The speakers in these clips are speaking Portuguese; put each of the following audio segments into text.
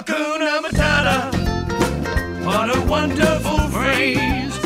Hakuna Matata. What a wonderful phrase.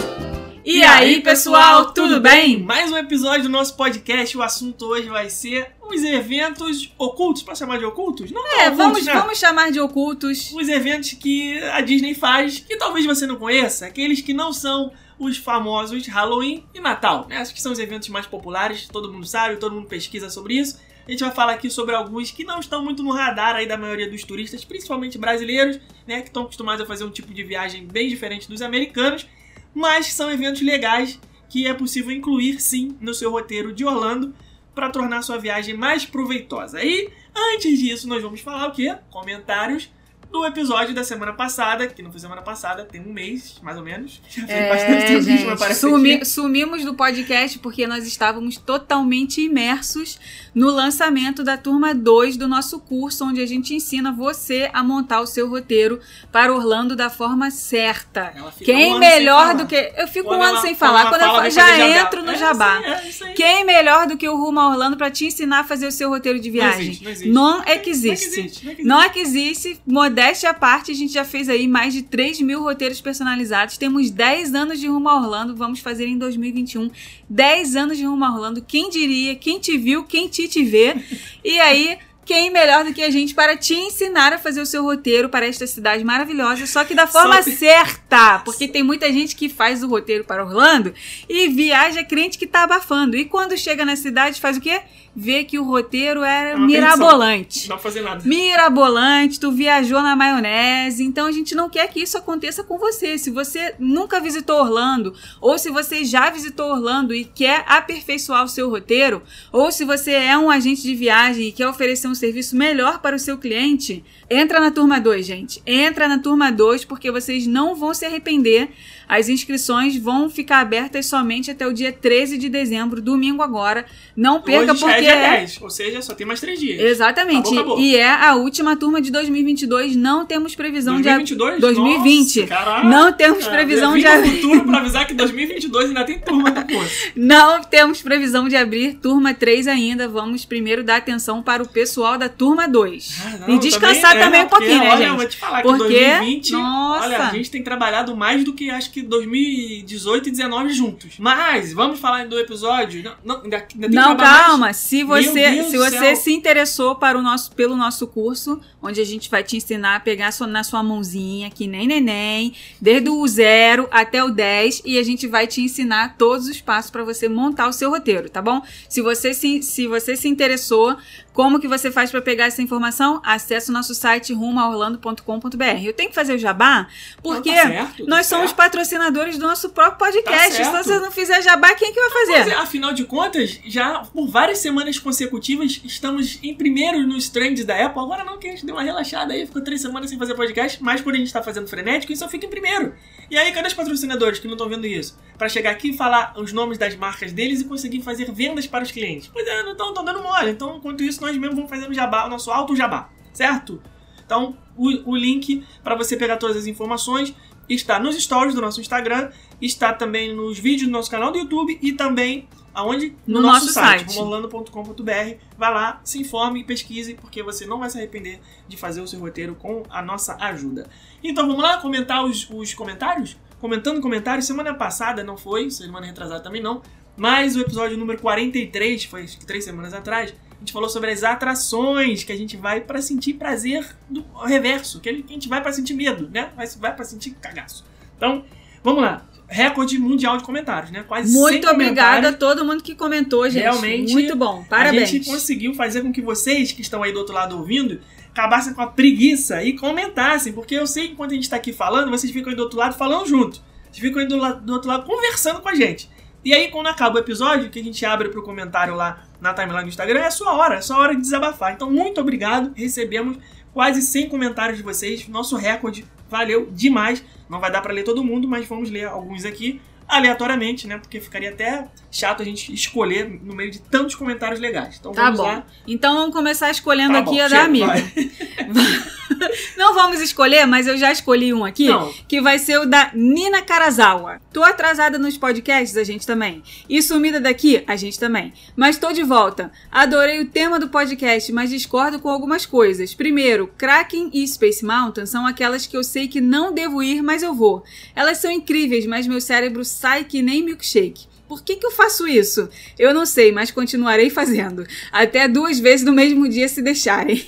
E aí, pessoal, tudo bem? Mais um episódio do nosso podcast. O assunto hoje vai ser os eventos ocultos. Pode chamar de ocultos? Não, É, ocultos, vamos, né? vamos chamar de ocultos. Os eventos que a Disney faz, que talvez você não conheça, aqueles que não são os famosos Halloween e Natal. Né? Acho que são os eventos mais populares, todo mundo sabe, todo mundo pesquisa sobre isso. A gente vai falar aqui sobre alguns que não estão muito no radar aí da maioria dos turistas, principalmente brasileiros, né, que estão acostumados a fazer um tipo de viagem bem diferente dos americanos, mas são eventos legais que é possível incluir sim no seu roteiro de Orlando para tornar sua viagem mais proveitosa. E antes disso, nós vamos falar o quê? Comentários do episódio da semana passada, que não foi semana passada, tem um mês, mais ou menos. Já fez bastante É, tempo que a gente não gente, aparece sumi- aqui. sumimos do podcast porque nós estávamos totalmente imersos no lançamento da turma 2 do nosso curso, onde a gente ensina você a montar o seu roteiro para Orlando da forma certa. Um Quem ano melhor do que. Eu fico Quando um ano ela- sem falar. Quando eu fala, fa- vem já entro no É, jabá. é. Quem melhor do que o Rumo a Orlando para te ensinar a fazer o seu roteiro de Não viagem? existe, não existe. Não Não existe. existe, não existe. Não é que existe, modéstia à parte, a gente já fez aí mais de 3 mil roteiros personalizados. Temos 10 anos de rumo a Orlando, vamos fazer em 2021. 10 anos de rumo a Orlando, quem diria, quem te viu, quem te te vê. E aí, quem melhor do que a gente para te ensinar a fazer o seu roteiro para esta cidade maravilhosa, só que da forma Só- certa. Porque tem muita gente que faz o roteiro para Orlando e viaja crente que tá abafando. E quando chega na cidade, faz o quê? Vê que o roteiro era uma mirabolante Não dá pra fazer nada. mirabolante, tu viajou na maionese, então a gente não quer que isso aconteça com você. Se você nunca visitou Orlando, ou se você já visitou Orlando e quer aperfeiçoar o seu roteiro, ou se você é um agente de viagem e quer oferecer um serviço melhor para o seu cliente, entra na turma 2, gente. Entra na turma 2 porque vocês não vão se arrepender. As inscrições vão ficar abertas somente até o dia 13 de dezembro, domingo agora. Não perca Hoje já porque é dia é 10, ou seja, só tem mais 3 dias. Exatamente. Acabou, acabou. E é a última turma de 2022. Não temos previsão 2022? de. 2020. Nossa, caraca. Não temos previsão de abrir. futuro pra avisar que 2022 ainda tem turma do curso. Não temos previsão de abrir turma 3 ainda. Vamos primeiro dar atenção para o pessoal da turma 2. Ah, não, e descansar também, também, é, um pouquinho, porque, né, olha, eu gente? vou te falar Porque, que 2020, nossa. olha, a gente tem trabalhado mais do que acho que 2018 e 19 juntos. Mas, vamos falar do episódio? Não, não, ainda, ainda Não, calma. Se Meu você, se você se interessou para o nosso, pelo nosso curso, onde a gente vai te ensinar a pegar sua- na sua mãozinha, que nem neném, desde o zero até o 10, e a gente vai te ensinar todos os passos para você montar o seu roteiro, tá bom? Se você se, se você se interessou, como que você faz para pegar essa informação? Acesse o nosso site rumoaorlando.com.br. Eu tenho que fazer o jabá, porque Não, tá certo, tá nós somos certo. patrocinadores do nosso próprio podcast. Se certo. você não fizer jabá, quem que vai fazer? É, afinal de contas, já por várias semanas consecutivas estamos em primeiro nos trends da Apple. Agora não, que a gente deu uma relaxada aí, ficou três semanas sem fazer podcast, mas por a gente estar fazendo frenético, isso só fica em primeiro. E aí, cadê os patrocinadores que não estão vendo isso? Pra chegar aqui e falar os nomes das marcas deles e conseguir fazer vendas para os clientes. Pois é, não estão dando mole. Então, enquanto isso, nós mesmos vamos fazendo jabá, o nosso alto jabá, certo? Então, o, o link para você pegar todas as informações está nos stories do nosso Instagram, está também nos vídeos do nosso canal do YouTube e também aonde? No nosso site. rumorlando.com.br. Vai lá, se informe e pesquise, porque você não vai se arrepender de fazer o seu roteiro com a nossa ajuda. Então vamos lá comentar os, os comentários? Comentando comentários, semana passada não foi, semana retrasada também não, mas o episódio número 43, foi três semanas atrás, gente falou sobre as atrações que a gente vai pra sentir prazer do reverso, que a gente vai pra sentir medo, né? Vai, vai pra sentir cagaço. Então, vamos lá. Recorde mundial de comentários, né? Quase 100 Muito obrigada a todo mundo que comentou, gente. Realmente, Muito bom. A Parabéns. gente conseguiu fazer com que vocês que estão aí do outro lado ouvindo acabassem com a preguiça e comentassem, porque eu sei que enquanto a gente tá aqui falando, vocês ficam aí do outro lado falando junto. Vocês ficam aí do, do outro lado conversando com a gente. E aí, quando acaba o episódio, que a gente abre pro comentário lá na timeline do Instagram, é a sua hora, é a sua hora de desabafar. Então, muito obrigado. Recebemos quase 100 comentários de vocês. Nosso recorde valeu demais. Não vai dar pra ler todo mundo, mas vamos ler alguns aqui aleatoriamente, né? Porque ficaria até chato a gente escolher no meio de tantos comentários legais. Então Tá vamos bom. lá. Então vamos começar escolhendo Tá aqui bom, a da amiga. Não vamos escolher, mas eu já escolhi um aqui, Não. que vai ser o da Nina Karazawa. Tô atrasada nos podcasts, a gente também. E sumida daqui, a gente também. Mas tô de volta. Adorei o tema do podcast, mas discordo com algumas coisas. Primeiro, Kraken e Space Mountain são aquelas que eu sei que não devo ir, mas eu vou. Elas são incríveis, mas meu cérebro sai que nem milkshake. Por que, que eu faço isso? Eu não sei, mas continuarei fazendo. Até duas vezes no mesmo dia se deixarem.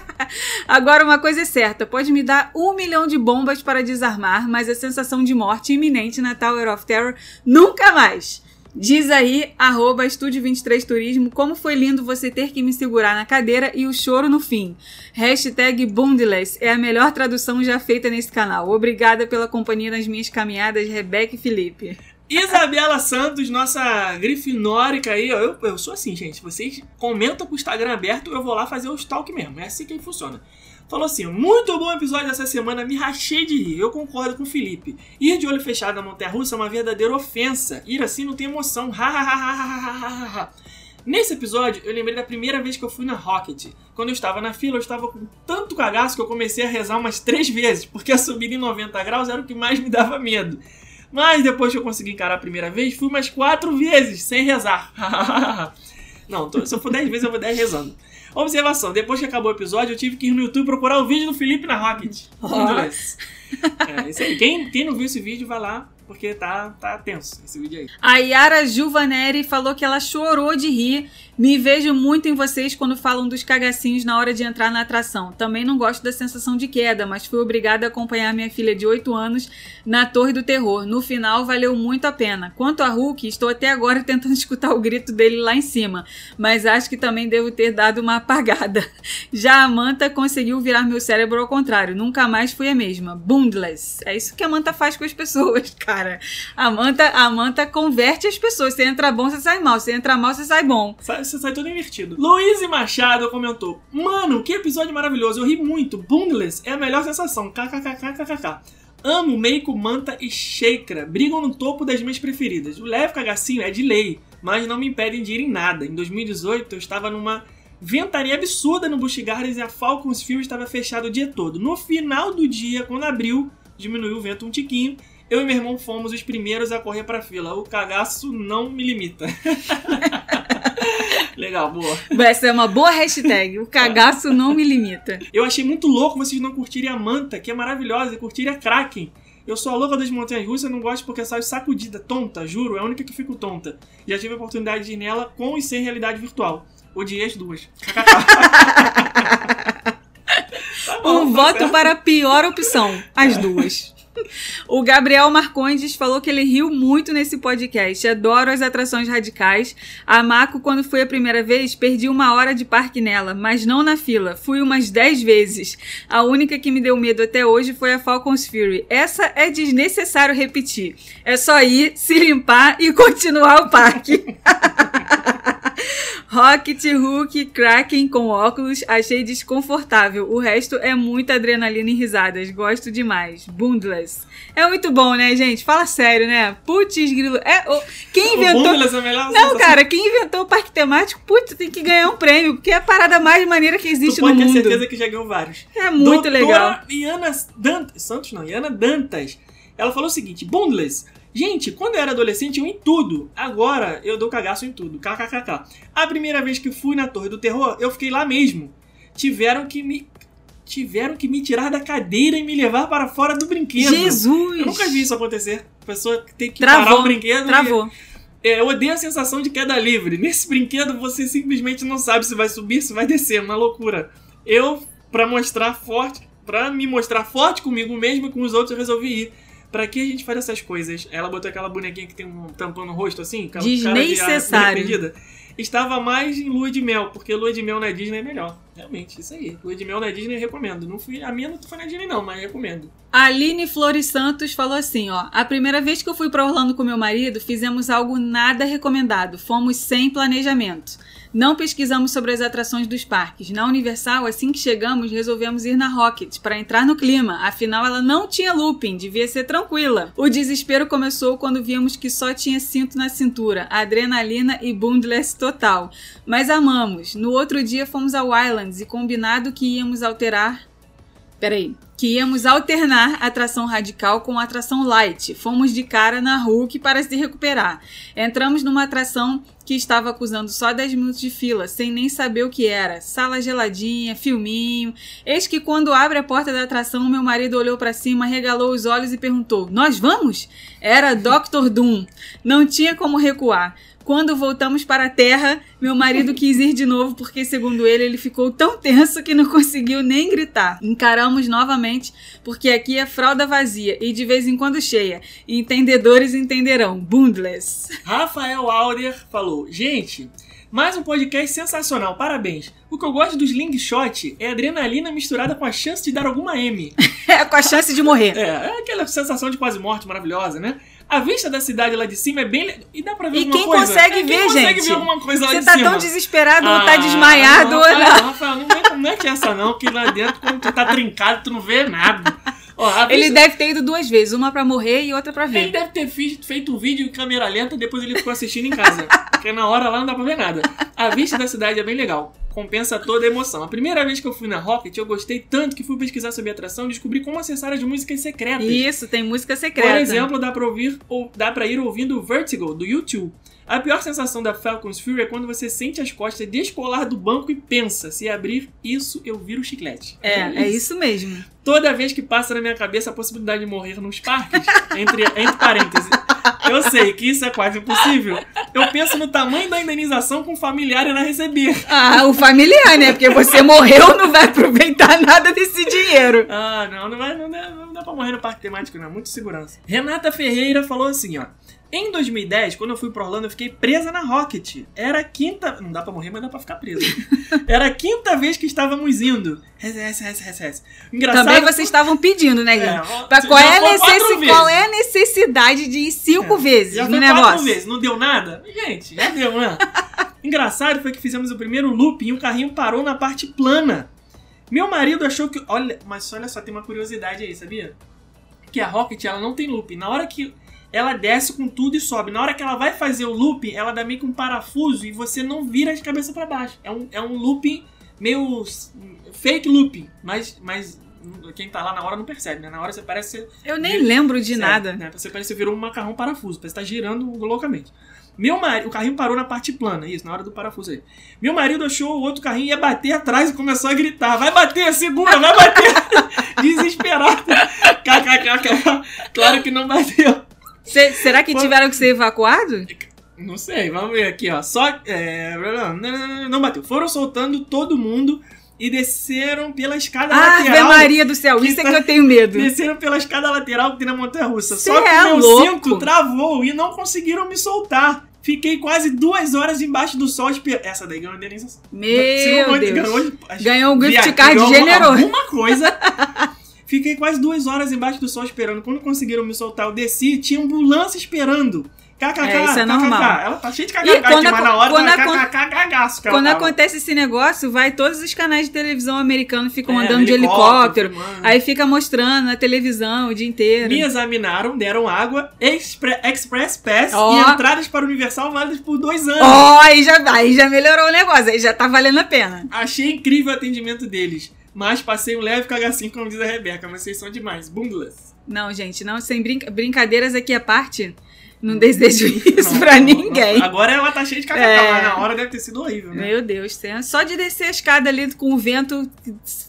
Agora, uma coisa é certa: pode me dar um milhão de bombas para desarmar, mas a sensação de morte iminente na Tower of Terror nunca mais. Diz aí, arroba Estúdio 23 Turismo, como foi lindo você ter que me segurar na cadeira e o choro no fim. Hashtag Boundless é a melhor tradução já feita nesse canal. Obrigada pela companhia nas minhas caminhadas, Rebeca e Felipe. Isabela Santos, nossa grifinórica aí, ó, eu, eu sou assim, gente. Vocês comentam com o Instagram aberto, eu vou lá fazer o stalk mesmo. É assim que funciona. Falou assim: muito bom episódio essa semana, me rachei de rir. Eu concordo com o Felipe. Ir de olho fechado na Montanha Russa é uma verdadeira ofensa. Ir assim não tem emoção. Ha. Nesse episódio, eu lembrei da primeira vez que eu fui na Rocket. Quando eu estava na fila, eu estava com tanto cagaço que eu comecei a rezar umas três vezes, porque a subida em 90 graus era o que mais me dava medo. Mas depois que eu consegui encarar a primeira vez, fui mais quatro vezes, sem rezar. Não, tô- se eu for dez vezes, eu vou dez rezando. Observação: depois que acabou o episódio, eu tive que ir no YouTube procurar o vídeo do Felipe na Rocket. É, isso aí. Quem, quem não viu esse vídeo, vai lá, porque tá, tá tenso esse vídeo aí. A Yara Juvaneri falou que ela chorou de rir. Me vejo muito em vocês quando falam dos cagacinhos na hora de entrar na atração. Também não gosto da sensação de queda, mas fui obrigada a acompanhar minha filha de 8 anos na Torre do Terror. No final, valeu muito a pena. Quanto a Hulk, estou até agora tentando escutar o grito dele lá em cima, mas acho que também devo ter dado uma apagada. Já a Manta conseguiu virar meu cérebro ao contrário. Nunca mais fui a mesma. Boundless. É isso que a Manta faz com as pessoas, cara. A Manta, a Manta converte as pessoas. Você entra bom, você sai mal. Você entra mal, você sai bom. Sai- Você sai todo invertido. Luiz Machado comentou: Mano, que episódio maravilhoso. Eu ri muito. Boundless é a melhor sensação. KKKKKK. Amo Meiko, Manta e Sheikra. Brigam no topo das minhas preferidas. O leve cagacinho é de lei, mas não me impedem de ir em nada. Em 2018, eu estava numa ventania absurda no Busch Gardens e a Falcons Field estava fechada o dia todo. No final do dia, quando abriu, diminuiu o vento um tiquinho. Eu e meu irmão fomos os primeiros a correr pra fila. O cagaço não me limita. Legal, boa. Essa é uma boa hashtag. O cagaço não me limita. Eu achei muito louco vocês não curtirem a Manta, que é maravilhosa, e curtirem a Kraken. Eu sou a louca das montanhas russas, não gosto porque saio sacudida, tonta, juro, é a única que fico tonta. Já tive a oportunidade de ir nela com e sem realidade virtual. Odiei as duas. Tá bom, Um tá voto certo. para a pior opção. As duas. O Gabriel Marcondes falou que ele riu muito nesse podcast. Adoro as atrações radicais. A Mako, quando fui a primeira vez, perdi uma hora de parque nela, mas não na fila. Fui umas 10 vezes. A única que me deu medo até hoje foi a Falcon's Fury. Essa é desnecessário repetir. É só ir, se limpar e continuar o parque. Rocket, Hulk, Kraken com óculos, achei desconfortável. O resto é muita adrenalina e risadas. Gosto demais. Boundless. É muito bom, né, gente? Fala sério, né? Putz, grilo. É, o- quem O inventou. Boundless é a melhor Não, sensação. cara, quem inventou o parque temático, putz, tem que ganhar um prêmio, porque é a parada mais maneira que existe no pode ter mundo. certeza que já ganhou vários. É muito Doutora legal. Iana Dantas, Santos não, Iana Dantas. Ela falou o seguinte: Boundless. Gente, quando eu era adolescente, eu ia em tudo. Agora eu dou cagaço em tudo. KKKK. A primeira vez que fui na Torre do Terror, eu fiquei lá mesmo. Tiveram que me. Tiveram que me tirar da cadeira e me levar para fora do brinquedo. Jesus! Eu nunca vi isso acontecer. A pessoa tem que Travou, parar o brinquedo. e- Travou. é, eu odeio a sensação de queda livre. Nesse brinquedo você simplesmente não sabe se vai subir, se vai descer, uma loucura. Eu, pra mostrar forte, pra me mostrar forte comigo mesmo e com os outros, eu resolvi ir. Pra que a gente faz essas coisas? Ela botou aquela bonequinha que tem um tampão no rosto assim, aquela cara de Desnecessário. arrependida. Estava mais em lua de mel, porque lua de mel na Disney é melhor. Realmente, isso aí. Lua de mel na Disney recomendo. Não fui, a minha não foi na Disney não, mas recomendo. Aline Flores Santos falou assim, ó. A primeira vez que eu fui pra Orlando com meu marido, fizemos algo nada recomendado. Fomos sem planejamento. Não pesquisamos sobre as atrações dos parques. Na Universal, assim que chegamos, resolvemos ir na Rocket para entrar no clima. Afinal, ela não tinha looping, devia ser tranquila. O desespero começou quando vimos que só tinha cinto na cintura, adrenalina e bundless total. Mas amamos. No outro dia fomos ao E combinado que íamos alterar Peraí. Que íamos alternar a atração radical com a atração light. Fomos de cara na Hulk para se recuperar. Entramos numa atração que estava acusando só 10 minutos de fila, sem nem saber o que era. Sala geladinha, filminho. Eis que quando abre a porta da atração, meu marido olhou para cima, regalou os olhos e perguntou: Nós vamos? Era Dr. Doom. Não tinha como recuar. Quando voltamos para a Terra, meu marido quis ir de novo porque, segundo ele, ele ficou tão tenso que não conseguiu nem gritar. Encaramos novamente porque aqui é fralda vazia e de vez em quando cheia. Entendedores entenderão. Bundless. Rafael Aurer falou: Gente, mais um podcast sensacional, parabéns. O que eu gosto do Slingshot é adrenalina misturada com a chance de dar alguma M. É, com a chance de morrer. É, é aquela sensação de quase morte maravilhosa, né? A vista da cidade lá de cima é bem. E dá pra ver E alguma quem coisa. consegue É, quem ver, consegue gente? ver alguma coisa lá Você de tá cima? tão desesperado ou tá Ah, desmaiado ou Rafael, não. Rafael, não, mete- não mete essa não, que lá dentro, quando tu tá trincado, tu não vê nada. Ó, Ele vista- deve ter ido duas vezes, uma pra morrer e outra pra Ele ver. deve ter feito um vídeo em câmera lenta depois ele ficou assistindo em casa. Porque na hora lá não dá pra ver nada. A vista da cidade é bem legal. Compensa toda a emoção. A primeira vez que eu fui na Rocket, eu gostei tanto que fui pesquisar sobre a atração e descobri como acessar as músicas secretas. Isso, tem música secreta. Por exemplo, dá pra ouvir ou dá para ir ouvindo Vertigo do YouTube. A pior sensação da Falcon's Fury é quando você sente as costas descolar do banco e pensa: se abrir isso, eu viro chiclete. É, é isso mesmo. Toda vez que passa na minha cabeça a possibilidade de morrer nos parques, entre, entre parênteses, eu sei que isso é quase impossível. Eu penso no tamanho da indenização que um familiar irá receber. Ah, o familiar, né? Porque você morreu, não vai aproveitar nada desse dinheiro. Ah, não, não, vai, não, não dá pra morrer no parque temático, não. Muito segurança. Renata Ferreira falou assim, ó. Em 2010, quando eu fui pra Orlando, eu fiquei presa na Rocket. Era a quinta. Não dá pra morrer, mas dá pra ficar presa. Era a quinta vez que estávamos indo. Res, res, res, res, res. Engraçado. Também vocês estavam pedindo, né, É, gente? ó, Pra qual, é qual é a necessidade de ir cinco vezes Já no negócio? quatro vezes, não deu nada? Gente, já deu, né? Engraçado foi que fizemos o primeiro loop e o carrinho parou na parte plana. Meu marido achou que. Olha, mas olha só, tem uma curiosidade aí, sabia? Que a Rocket ela não tem loop. Na hora que ela desce com tudo e sobe, na hora que ela vai fazer o loop, ela dá meio que um parafuso e você não vira de cabeça pra baixo. É um, é um looping meio fake looping, mas, mas quem tá lá na hora não percebe, né? Na hora você parece Eu nem lembro de Certo, nada. Né? Você parece que virou um macarrão parafuso, parece que tá girando loucamente. Meu marido, o carrinho parou na parte plana, isso, na hora do parafuso aí. Meu marido achou o outro carrinho ia bater atrás e começou a gritar: Vai bater, segura, vai bater! Desesperado. KKKK. Claro que não bateu. Cê- será que Foi- tiveram que ser evacuados? Não sei, vamos ver aqui, ó. Só. É, não bateu. Foram soltando todo mundo e desceram pela escada Ave lateral. Maria do céu, isso é tá- que eu tenho medo. Desceram pela escada lateral que tem na montanha russa. Cê Só que é meu louco. cinto travou e não conseguiram me soltar. Fiquei quase duas horas embaixo do sol esperando. Essa daí ganhou indenização. Se não Meu ganhou, Deus. ganhou, Ganhou um gift card ganhou generoso. Alguma coisa. Fiquei quase duas horas embaixo do sol esperando. Quando conseguiram me soltar, eu desci tinha ambulância esperando. KKK, É, isso é KKK. normal. Ela tá cheia de KKK, quando na hora quando tá KKK cagaço Quando tava. acontece esse negócio, vai todos os canais de televisão americanos ficam É, andando de helicóptero, helicóptero. filmando. Aí fica mostrando na televisão o dia inteiro. Me examinaram, deram água, expre- Express Pass Ó. e entradas para o Universal válidas por dois anos. Ó, aí já, aí já melhorou o negócio, aí já tá valendo a pena. Achei incrível o atendimento deles, mas passei um leve cagacinho, como diz a Rebeca, mas vocês são demais. Bundless. Não, gente, não, sem brinca- brincadeiras aqui à parte, não desejo isso Não, pra não, ninguém. não. Agora ela tá cheia de KKK, É. mas na hora deve ter sido horrível, né? Meu Deus, só de descer a escada ali com o vento,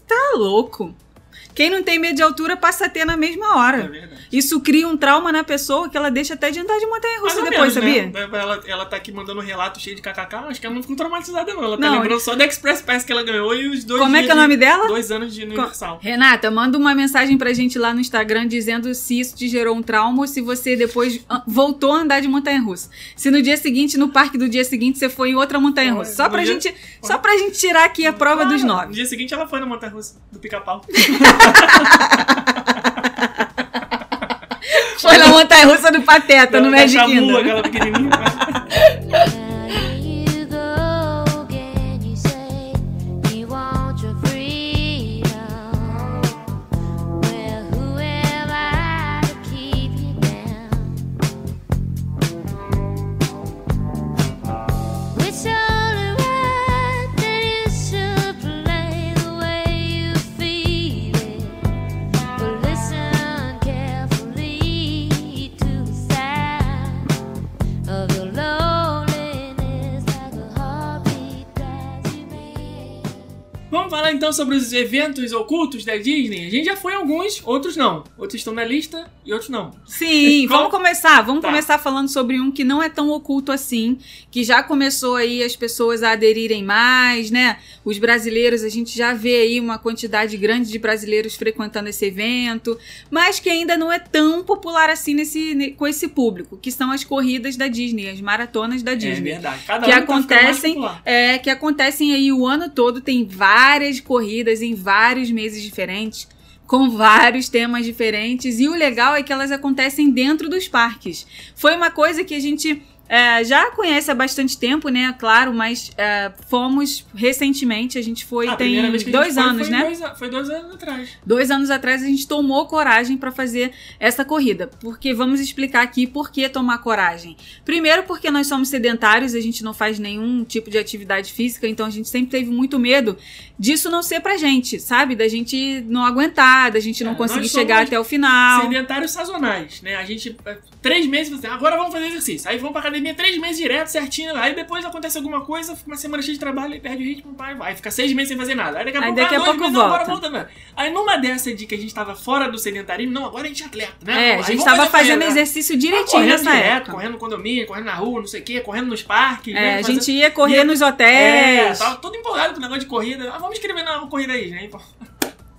tá louco. Quem não tem medo de altura passa a ter na mesma É hora. verdade. Isso cria um trauma na pessoa que ela deixa até de andar de montanha russa depois, menos, sabia? né? Ela, ela tá aqui mandando um relato cheio de KKK, acho que ela não ficou traumatizada não. Ela tá Não. lembrando só do Express Pass que ela ganhou e os dois Como é que é o de- nome dela? Dois anos de Universal. Renata, manda uma mensagem pra gente lá no Instagram dizendo se isso te gerou um trauma ou se você depois ah, voltou a andar de montanha russa. Se no dia seguinte, no parque do dia seguinte, você foi em outra montanha russa. Só No pra, dia- gente, só pra gente tirar aqui a prova dos Ah, No nove. dia seguinte ela foi na montanha russa do pica-pau. Foi na montanha russa do Pateta, no Da Magic Kingdom. aquela pequenininha. Falar então sobre os eventos ocultos da Disney. A gente já foi em alguns, outros não. Outros estão na lista e outros não. Sim, vamos começar. Vamos Tá. começar falando sobre um que não é tão oculto assim, que já começou aí as pessoas a aderirem mais, né? Os brasileiros, a gente já vê aí uma quantidade grande de brasileiros frequentando esse evento, mas que ainda não é tão popular assim nesse, ne- com esse público, que são as corridas da Disney, as maratonas da É Disney. verdade. Cada que ano tá acontecem popular. é que acontecem aí o ano todo tem várias corridas em vários meses diferentes com vários temas diferentes e o legal é que elas acontecem dentro dos parques. Foi uma coisa que a gente é, já conhece há bastante tempo, né? Claro, mas é, fomos recentemente, a gente foi Ah, a tem dois anos, foi né? Dois, foi dois anos atrás. Dois anos atrás a gente tomou coragem para fazer essa corrida. Porque vamos explicar aqui por que tomar coragem. Primeiro, porque nós somos sedentários, a gente não faz nenhum tipo de atividade física, então a gente sempre teve muito medo disso não ser pra gente, sabe? Da gente não aguentar, da gente não É, conseguir chegar até o final. Sedentários sazonais, né? A gente, é, três meses, você, agora vamos fazer exercício. Aí vamos pra academia três meses direto, certinho. Aí depois acontece alguma coisa, fica uma semana cheia de trabalho, aí perde o ritmo, vai, vai. Fica seis meses sem fazer nada. Aí daqui a Aí pouco, daqui a dois pouco meses, volta. agora volta, né? Aí numa dessa de que a gente tava fora do sedentarismo, não, agora a gente é atleta, né? É, a gente tava fazendo né? exercício Ah, direitinho correndo nessa direto, época. correndo no condomínio, correndo na rua, não sei o quê, correndo nos parques, É, né? a gente ia correr ia- nos É, hotéis. tava todo empolgado com o negócio de corrida. Ah, vamos escrever na corrida aí, né?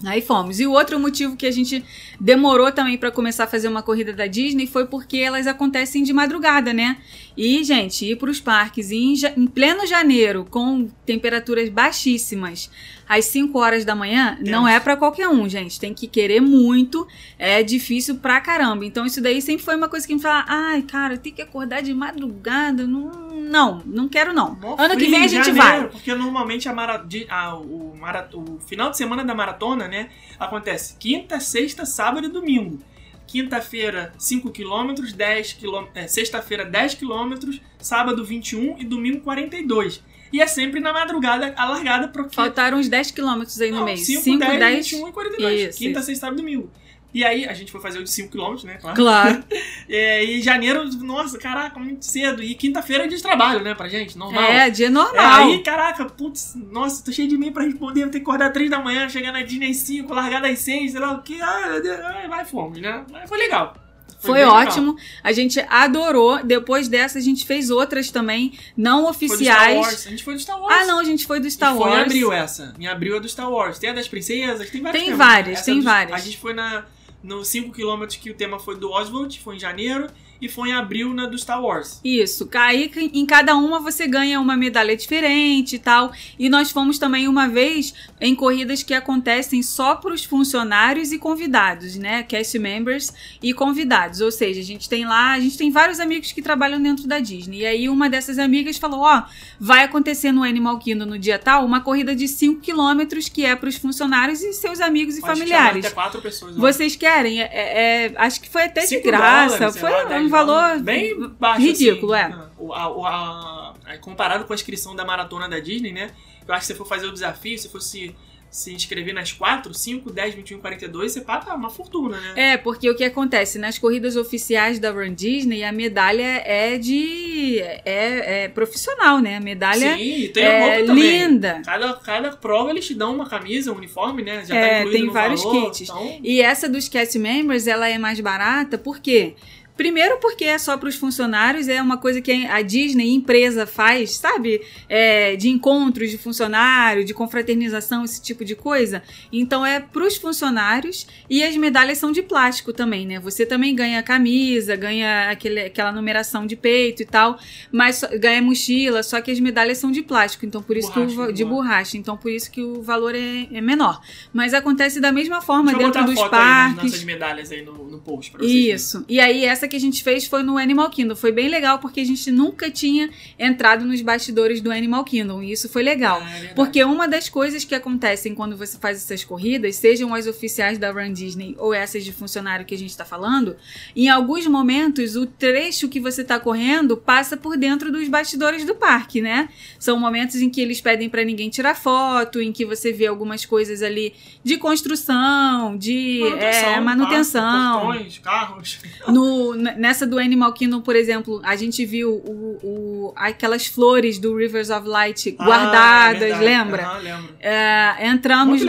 Aí fomos. E o outro motivo que a gente demorou também pra começar a fazer uma corrida da Disney foi porque elas acontecem de madrugada, né? E, gente, ir pros parques em, em pleno janeiro, com temperaturas baixíssimas, às 5 horas da manhã, não é pra qualquer um, gente. Tem que querer muito, é difícil pra caramba. Então, isso daí sempre foi uma coisa que me fala: ai, cara, tem que acordar de madrugada. Não, não, não quero não. Mó ano que vem a gente janeiro, vai. Porque normalmente a mara, a- o, mara- o final de semana da maratona, né? Acontece quinta, sexta, sábado e domingo. Quinta-feira, 5 km, 10 km. É, Sexta-feira, 10 km, sábado, 21 e domingo, 42. E é sempre na madrugada a largada pro Faltaram uns 10 quilômetros aí no Não, mês. 5, 5, 10, 10. 21 e 42. Isso, Quinta, isso. sexta, sábado e domingo. E aí, a gente foi fazer o de 5 km, né? Claro. Claro. É, e janeiro, nossa, caraca, muito cedo. E quinta-feira é dia de trabalho, né, pra gente, normal. É, dia É, normal. aí, caraca, putz, nossa, tô cheio de e-mail pra responder, vou ter que acordar 3 da manhã, chegar na Disney às 5, largar às 6, sei lá o que. Ah, vai fome, né? Mas foi legal. Foi legal. ótimo. A gente adorou. Depois dessa, a gente fez outras também, não Foi do Star oficiais. Wars. A gente foi do Star Wars. Ah, não, a gente foi do Star e foi em Wars. abril essa. Em abril é do Star Wars. Tem a das princesas, tem várias Tem temas, várias, Essa tem dos- várias. A gente foi na, no 5km que o tema foi do Oswald, foi em janeiro. E foi em abril na do Star Wars. Isso, aí em cada uma você ganha uma medalha diferente e tal. E nós fomos também uma vez em corridas que acontecem só para os funcionários e convidados, né? Cast members e convidados. Ou seja, a gente tem lá, a gente tem vários amigos que trabalham dentro da Disney. E aí uma dessas amigas falou: Ó, vai acontecer no Animal Kingdom no dia tal uma corrida de 5 quilômetros que é para os funcionários e seus amigos e que familiares. Até quatro pessoas. né? Vocês querem? É- é- é- acho que foi até de Cinco graça. dólares, foi lá, um 10 valor bem baixo. ridículo, assim. é. O- a- a- a- comparado com a inscrição da maratona da Disney, né? Eu acho que se você for fazer o desafio, se fosse se inscrever nas 4, 5, 10, 21, 42, você paga uma fortuna, né? É, porque o que acontece? Nas corridas oficiais da Run Disney, a medalha é de. é, é profissional, né? A medalha Sim, tem a é roupa também. linda. Cada, cada prova eles te dão uma camisa, um uniforme, né? Já É, tá incluído tem vários valor, kits. Então, E essa dos cast members, ela é mais barata, por quê? Primeiro porque é só para os funcionários, é uma coisa que a Disney empresa faz, sabe? É, de encontros de funcionário, de confraternização, esse tipo de coisa. Então é para os funcionários e as medalhas são de plástico também, né? Você também ganha camisa, ganha aquele, aquela numeração de peito e tal, mas só- ganha mochila, só que as medalhas são de plástico, então por isso que o, Borracha, de borracha. borracha, então por isso que o valor é, é menor. Mas acontece da mesma forma deixa eu dentro botar dos foto aí nas parques. nossas medalhas aí no, no post pra vocês verem. Isso. E aí, essa que a gente fez foi no Animal Kingdom. Foi bem legal porque a gente nunca tinha entrado nos bastidores do Animal Kingdom. E isso foi legal. Ah, é. Porque uma das coisas que acontecem quando você faz essas corridas, sejam as oficiais da Run Disney ou essas de funcionário que a gente está falando, em alguns momentos o trecho que você está correndo passa por dentro dos bastidores do parque, né? São momentos em que eles pedem para ninguém tirar foto, em que você vê algumas coisas ali de construção, de Manutenção, é, manutenção. Portões, carros. No, no, nessa do Animal Kingdom, por exemplo, a gente viu o, o- aquelas flores do Rivers of Light Ah, guardadas, é lembra? Aham, lembro. É, entramos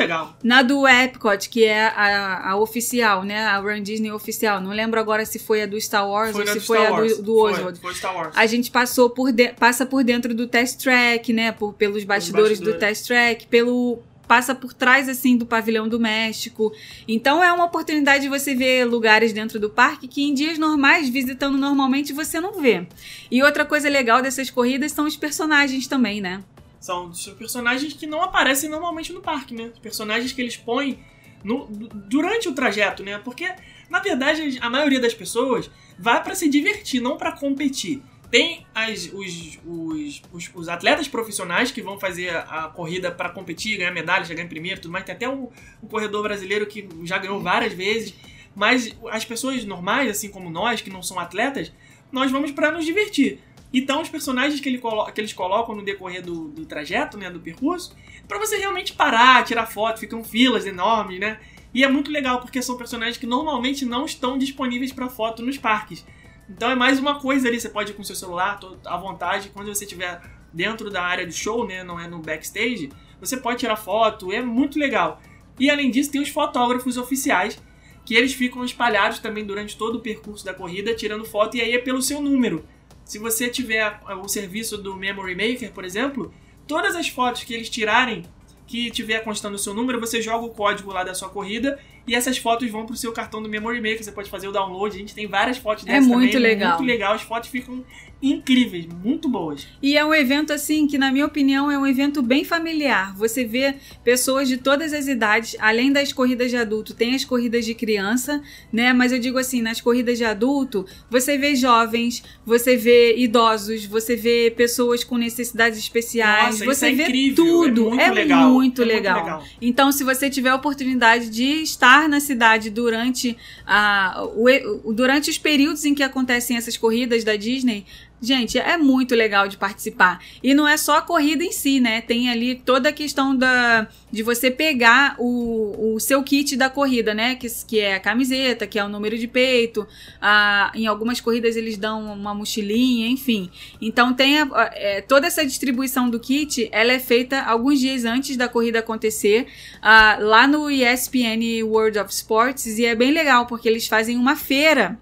na do Epcot, que é a, a oficial, né? A Run Disney oficial. Não lembro agora se foi a do Star Wars Foi ou se do foi Star a do, do Foi, Oswald. Foi Star Wars. A gente passou por de- passa por dentro do test track, né? Por, pelos bastidores, do bastidores. test track, pelo passa por trás assim do pavilhão do México. Então é uma oportunidade de você ver lugares dentro do parque que em dias normais, visitando normalmente, você não vê. E outra coisa legal dessas corridas são os personagens também, né? São personagens que não aparecem normalmente no parque, né? Personagens que eles põem no- du- durante o trajeto, né? Porque, na verdade, a maioria das pessoas vai pra se divertir, não pra competir. Tem as- os, os, os, os atletas profissionais que vão fazer a, corrida pra competir, ganhar medalha, chegar em primeiro tudo mais. Tem até um, um corredor brasileiro que já ganhou várias vezes. Mas as pessoas normais, assim como nós, que não são atletas, nós vamos pra nos divertir. Então, os personagens que, ele colo- que eles colocam no decorrer do, do trajeto, né, do percurso, pra você realmente parar, tirar foto, ficam filas enormes, né? E é muito legal porque são personagens que normalmente não estão disponíveis pra foto nos parques. Então é mais uma coisa ali, você pode ir com seu celular à vontade, quando você estiver dentro da área do show, né, não é no backstage, você pode tirar foto, é muito legal. E além disso, tem os fotógrafos oficiais, que eles ficam espalhados também durante todo o percurso da corrida, tirando foto, e aí é pelo seu número. Se você tiver o serviço do Memory Maker, por exemplo, todas as fotos que eles tirarem, que tiver constando o seu número, você joga o código lá da sua corrida e essas fotos vão pro seu cartão do Memory Maker. Você pode fazer o download. A gente tem várias fotos É dessas muito também. legal. Muito legal. As fotos ficam incríveis, muito boas. E é um evento assim que, na minha opinião, é um evento bem familiar. Você vê pessoas de todas as idades, além das corridas de adulto, tem as corridas de criança, né? Mas eu digo assim, nas corridas de adulto, você vê jovens, você vê idosos, você vê pessoas com necessidades especiais, Nossa, você é vê incrível. tudo. É muito É legal. muito É muito legal. legal. Então, se você tiver a oportunidade de estar na cidade durante, a, o- durante os períodos em que acontecem essas corridas da Disney, gente, é muito legal de participar. E não é só a corrida em si, né? Tem ali toda a questão da, de você pegar o, o seu kit da corrida, né? Que, que é a camiseta, que é o número de peito. A, em algumas corridas eles dão uma mochilinha, enfim. Então tem a- a- é, toda essa distribuição do kit, ela é feita alguns dias antes da corrida acontecer, ah, lá no ESPN World of Sports, e é bem legal porque eles fazem uma feira.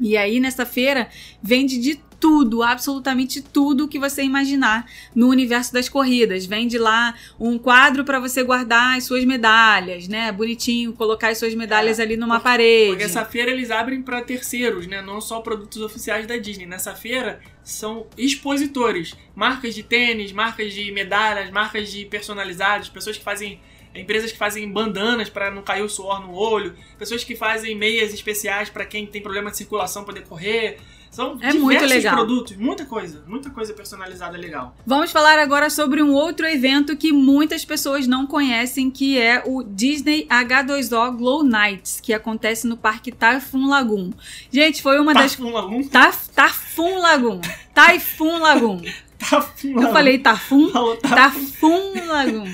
E aí nessa feira vende de tudo, absolutamente tudo que você imaginar no universo das corridas. Vende lá um quadro para você guardar as suas medalhas, né? Bonitinho, colocar as suas medalhas ali numa parede. Porque essa feira eles abrem para terceiros, né? Não só produtos oficiais da Disney. Nessa feira são expositores, marcas de tênis, marcas de medalhas, marcas de personalizados, pessoas que fazem empresas que fazem bandanas para não cair o suor no olho, pessoas que fazem meias especiais para quem tem problema de circulação poder correr. São É muito legal. produtos, muita coisa, muita coisa personalizada legal. Vamos falar agora sobre um outro evento que muitas pessoas não conhecem, que é o Disney H2O Glow Nights, que acontece no Parque Typhoon Lagoon. Gente, foi uma das Typhoon Lagoon, Typhoon Lagoon. Typhoon Lagoon. Typhoon Eu falei Tafum? Falou Typhoon Lagoon.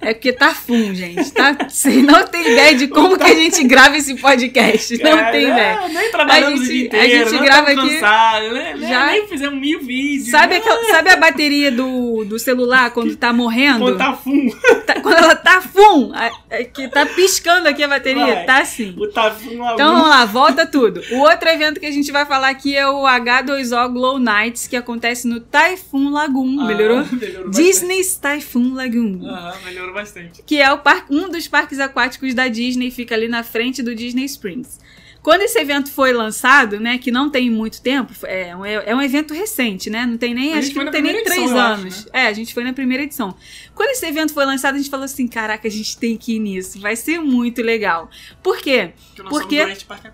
É porque Tafum, gente. Tá? Vocês não têm ideia de como que a gente grava esse podcast. Não É, tem é, ideia. Nem trabalhamos A o dia gente- a inteiro, gente não grava aqui- cansados, né? Já- Nem fizemos mil vídeos. Sabe, né? aquela- sabe a bateria do, do celular quando tá morrendo? Botar fumo. Tá- quando ela tá fum, é que tá piscando aqui a bateria, Vai. tá assim. Botar fumo Então vamos lá, volta tudo. O outro evento que a gente vai falar aqui é o H2O Glow Nights, que acontece no Typhoon Lagoon, Ah, melhorou? melhorou. Disney's Typhoon Lagoon. Aham, melhorou bastante. que é par- um dos parques aquáticos da Disney, fica ali na frente do Disney Springs. Quando esse evento foi lançado, né, que não tem muito tempo, é um, é um evento recente, né? Não tem nem, A acho que não tem nem três edição, eu acho, anos. né? É, a gente foi na primeira edição. Quando esse evento foi lançado, a gente falou assim, caraca, a gente tem que ir nisso, vai ser muito legal. Por quê? Porque nós Por somos parque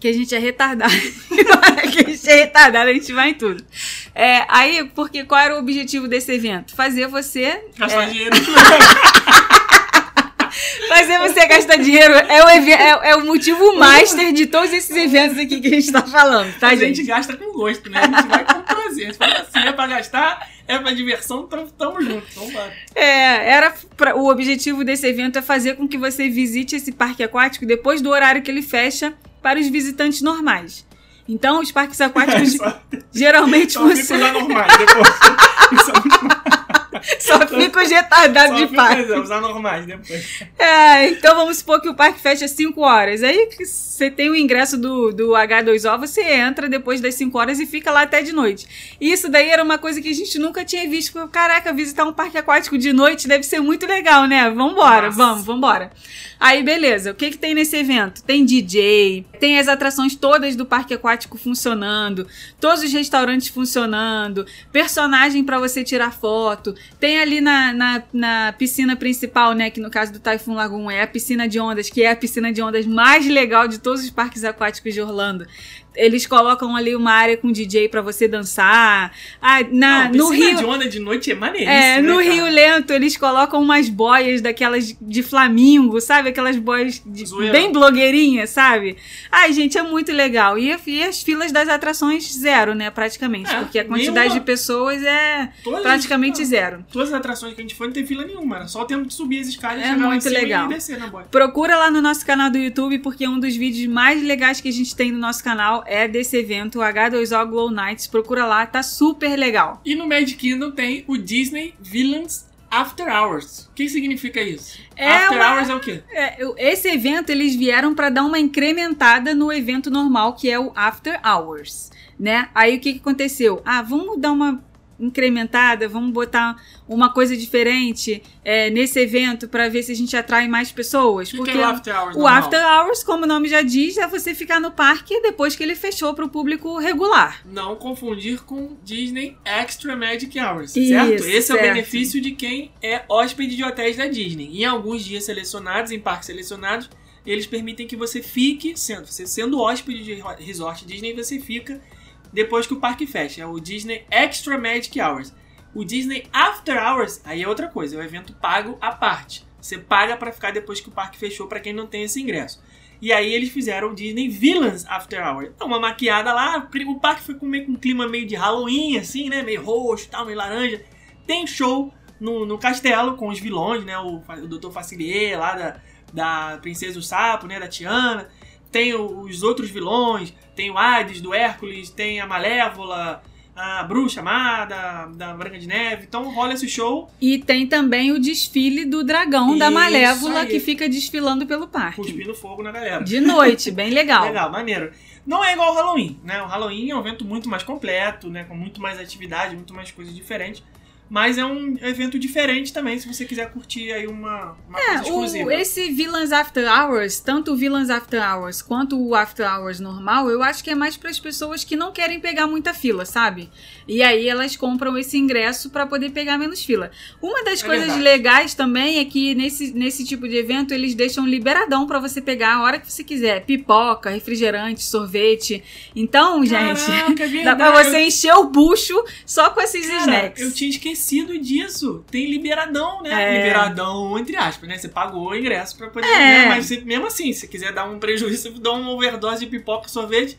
que a gente é retardado. que a gente é retardado, a gente vai em tudo. É, aí, porque qual era o objetivo desse evento? Fazer você. Gastar é, dinheiro. fazer você gastar dinheiro é o, é, é o motivo master de todos esses eventos aqui que a gente tá falando, tá, a gente? gente gasta com gosto, né? A gente vai com prazer. A gente fala assim, é pra gastar, é pra diversão, então tamo junto. Então, vai. É, era pra- o objetivo desse evento é fazer com que você visite esse parque aquático depois do horário que ele fecha para os visitantes normais. Então, os parques aquáticos Só- geralmente Só fica os funcionam. anormais depois. Só fica os retardados Só de parque. os anormais depois. É, então vamos supor que o parque fecha às 5 horas. Aí você tem o ingresso do, do H2O, você entra depois das 5 horas e fica lá até de noite. E isso daí era uma coisa que a gente nunca tinha visto. Porque, Caraca, visitar um parque aquático de noite deve ser muito legal, né? Vambora, Nossa. vamos, vambora. Aí, beleza. O que, que tem nesse evento? Tem DJ, tem as atrações todas do parque aquático funcionando, todos os restaurantes funcionando, personagem pra você tirar foto. Tem ali na, na, na piscina principal, né? Que no caso do Typhoon Lagoon é a piscina de ondas, que é a piscina de ondas mais legal de todos os parques aquáticos de Orlando. Eles colocam ali uma área com DJ pra você dançar. Ah, na, Não, no Rio. de onda de noite é maneiríssimo, É, no né, cara? Rio Lento eles colocam umas boias daquelas de flamingo, sabe? Aquelas boias de- bem blogueirinha, sabe? Ai, gente, é muito legal. E, e as filas das atrações zero, né? Praticamente. É, porque a quantidade nenhuma. de pessoas é Todas- praticamente não, zero. Todas as atrações que a gente foi não tem fila nenhuma. Era só tempo de subir as escadas, É muito legal. e descer na boia. Procura lá no nosso canal do YouTube, porque um dos vídeos mais legais que a gente tem no nosso canal é desse evento, o H2O Glow Nights. Procura lá, tá super legal. E no Magic Kingdom tem o Disney Villains After Hours. O que significa isso? É After uma- Hours é o quê? É, esse evento eles vieram para dar uma incrementada no evento normal, que é o After Hours, né? Aí o que, que aconteceu? Ah, vamos dar uma incrementada, vamos botar uma coisa diferente é, nesse evento para ver se a gente atrai mais pessoas. Que, porque que é o After Hours? o normal? After Hours, como o nome já diz, é você ficar no parque depois que ele fechou para o público regular. Não confundir com Disney Extra Magic Hours, Isso, certo? Esse é o certo. benefício de quem é hóspede de hotéis da Disney. Em alguns dias selecionados, em parques selecionados, eles permitem que você fique, sendo, você sendo hóspede de resort Disney, você fica depois que o parque fecha. É o Disney Extra Magic Hours. O Disney After Hours, aí é outra coisa, é um evento pago à parte. Você paga pra ficar depois que o parque fechou pra quem não tem esse ingresso. E aí eles fizeram o Disney Villains After Hours. É uma maquiada lá, o parque foi com, meio, com um clima meio de Halloween, assim, né? Meio roxo, tal, meio laranja. Tem show no, no castelo com os vilões, né? O, o Dr. Facilier lá da, da Princesa do Sapo, né? Da Tiana. Tem os outros vilões, tem o Hades do Hércules, tem a Malévola, a Bruxa Amada, da Branca de Neve. Então rola esse show, E tem também o desfile do dragão da Isso Malévola aí. que fica desfilando pelo parque. cuspindo fogo na galera. De noite, bem legal. Legal, maneiro. Não é igual ao Halloween, né? O Halloween é um evento muito mais completo, né? Com muito mais atividade, muito mais coisas diferentes. Mas é um evento diferente também, se você quiser curtir aí uma, uma coisa É, exclusiva. o, esse Villains After Hours, tanto o Villains After Hours quanto o After Hours normal, eu acho que é mais para as pessoas que não querem pegar muita fila, sabe? E aí elas compram esse ingresso para poder pegar menos fila. Uma das É coisas verdade. legais também é que nesse, nesse tipo de evento eles deixam liberadão para você pegar a hora que você quiser. Pipoca, refrigerante, sorvete. Então, gente, Caraca, é dá pra verdade. você encher o bucho só com esses Cara, snacks. eu tinha esquecido disso. Tem liberadão, né? É. Liberadão, entre aspas, né? Você pagou o ingresso pra poder. É. né? Mas mesmo assim, se quiser dar um prejuízo, você dá uma overdose de pipoca e sorvete.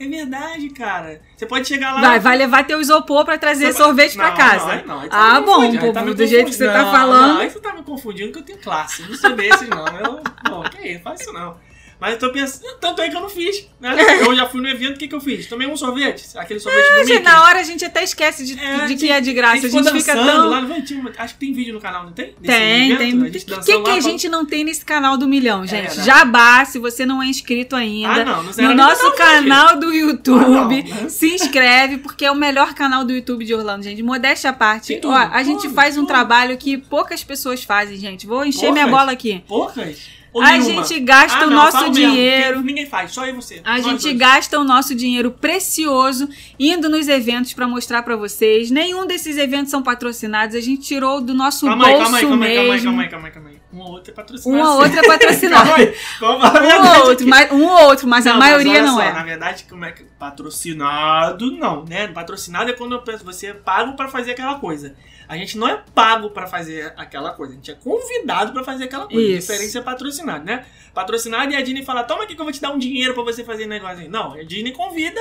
É verdade, cara. Você pode chegar lá. Vai, vai levar teu isopor pra trazer Você- sorvete pra Não, casa. não, não, aí tá ah, bom, pô, tá do jeito que você tá Não, falando. Não, aí você tá me confundindo que eu tenho classe. Eu não sou desses, não. Eu, não, que isso, faz isso não. Mas eu tô pensando, tanto é que eu não fiz, né? Eu já fui no evento, o que que eu fiz? Tomei um sorvete, aquele sorvete do Gente, Mickey. na hora a gente até esquece de, É, de que é de graça. A gente, ficou fica dançando tão. lá tinha Acho que tem vídeo no canal, não tem? Desse Tem, evento? tem. A O gente que, que, lá a gente não tem nesse canal do Milhão, gente? verdade. Jabá, se você não é inscrito ainda. Ah, não, não no nosso não, gente. canal do YouTube, Ah, né? se inscreve, porque é o melhor canal do YouTube de Orlando, gente. Modéstia à parte. Tudo, Ó, a gente tudo, faz um tudo. trabalho que poucas pessoas fazem, gente. Vou encher minha Poucas? bola aqui. Poucas? Ou A nenhuma? gente gasta Ah, o não, nosso mesmo, dinheiro. Ninguém faz, só eu e você. A gente dois. gasta o nosso dinheiro precioso indo nos eventos pra mostrar pra vocês. Nenhum desses eventos são patrocinados. A gente tirou do nosso Calma aí, bolso calma aí, calma aí, calma aí, mesmo. calma aí, calma aí, calma aí. Um ou outro é patrocinado. Um ou sim. outro é patrocinado. calma aí, vamos falar a Um ou outro, mas, um ou outro, mas a Não, maioria olha não só, é. Na verdade, como é que. Patrocinado, não, né? Patrocinado é quando eu penso, você é pago pra fazer aquela coisa. A gente não é pago pra fazer aquela coisa, a gente é convidado pra fazer aquela coisa. Isso. A diferença é patrocinado, né? Patrocinado e a Disney fala: toma aqui que eu vou te dar um dinheiro pra você fazer negócio aí. Não, a Disney convida,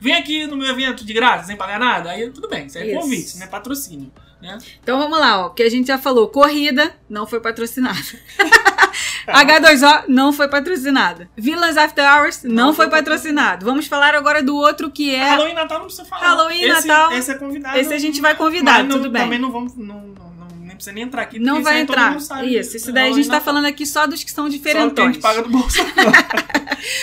vem aqui no meu evento de graça, sem pagar nada. Aí tudo bem, isso é Isso. convite, isso não é patrocínio. Né? Então vamos lá, ó. Que a gente já falou. Corrida não foi patrocinada. H2O não foi patrocinado. Villains After Hours não, Não foi foi patrocinado. Vamos falar agora do outro que é. Halloween Natal não precisa falar. Halloween esse, Natal, Esse é convidado. esse a gente vai convidar, não- tudo bem. Também não vamos. Não, não- nem precisa nem entrar aqui. Não vai isso entrar. Isso, esse daí a gente tá falando aqui só dos que são Só o que a diferentões. gente paga do bolso.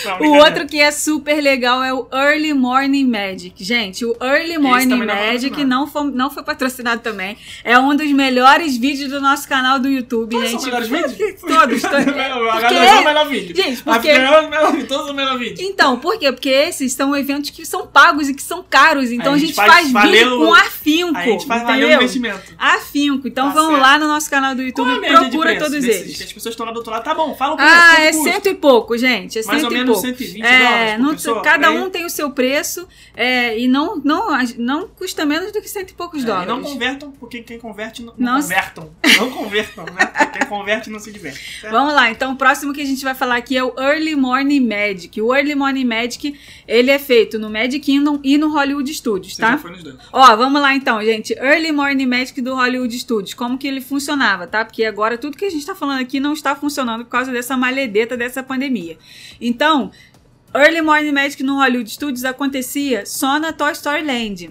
Não, O outro que é super legal é o Early Morning Magic. Gente, o Early Morning não Magic não foi, não foi patrocinado também. É um dos melhores vídeos do nosso canal do YouTube, Todos gente. são melhores vídeos? Todos, todos. O H2O Porque- é o melhor vídeo. Gente, A porque- é melhor vídeo. Todos o melhor vídeo. Então, por quê? Porque esses são eventos que são pagos e que são caros. Então a Aí gente, faz, vídeo valendo- com afinco. A gente faz valer o investimento. Afinco. Então Tá certo. lá no nosso canal do YouTube e de procura todos desses? eles. Que as pessoas estão lá do outro lado. Tá bom, fala o preço. Ah, é custa? cento e pouco, gente. É Mais cento ou e menos pouco. 120 é, dólares não- cada aí? um tem o seu preço é, e não, não, não custa menos do que cento e poucos É, dólares. e não convertam, porque quem converte não, Não convertam. Não convertam, né? Porque quem converte não se diverte. certo? Vamos lá, então o próximo que a gente vai falar aqui é o Early Morning Magic. O Early Morning Magic, ele é feito no Magic Kingdom e no Hollywood Studios, Você tá? já foi nos dois. Ó, vamos lá então, gente. Early Morning Magic do Hollywood Studios. Como que ele funcionava, tá? Porque agora tudo que a gente tá falando aqui não está funcionando por causa dessa maledeta dessa pandemia. Então, Early Morning Magic no Hollywood Studios acontecia só na Toy Story Land.